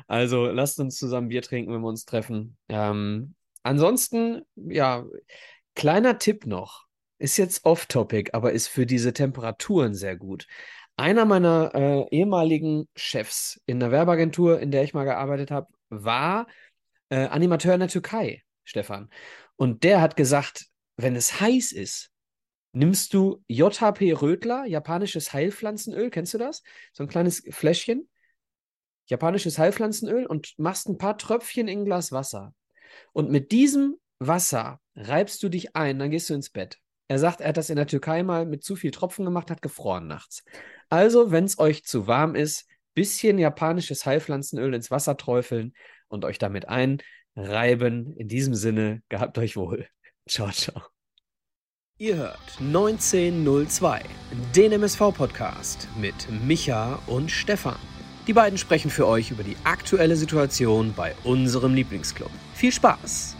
also lasst uns zusammen Bier trinken, wenn wir uns treffen. Ähm, ansonsten, ja, kleiner Tipp noch. Ist jetzt off-topic, aber ist für diese Temperaturen sehr gut. Einer meiner äh, ehemaligen Chefs in der Werbeagentur, in der ich mal gearbeitet habe, war äh, Animateur in der Türkei, Stefan. Und der hat gesagt, wenn es heiß ist, nimmst du JHP Rödler, japanisches Heilpflanzenöl, kennst du das? So ein kleines Fläschchen, japanisches Heilpflanzenöl und machst ein paar Tröpfchen in ein Glas Wasser. Und mit diesem Wasser reibst du dich ein, dann gehst du ins Bett. Er sagt, er hat das in der Türkei mal mit zu viel Tropfen gemacht, hat gefroren nachts. Also, wenn es euch zu warm ist, bisschen japanisches Heilpflanzenöl ins Wasser träufeln und euch damit ein reiben. In diesem Sinne, gehabt euch wohl. Ciao, ciao. Ihr hört 1902, den MSV-Podcast mit Micha und Stefan. Die beiden sprechen für euch über die aktuelle Situation bei unserem Lieblingsclub. Viel Spaß!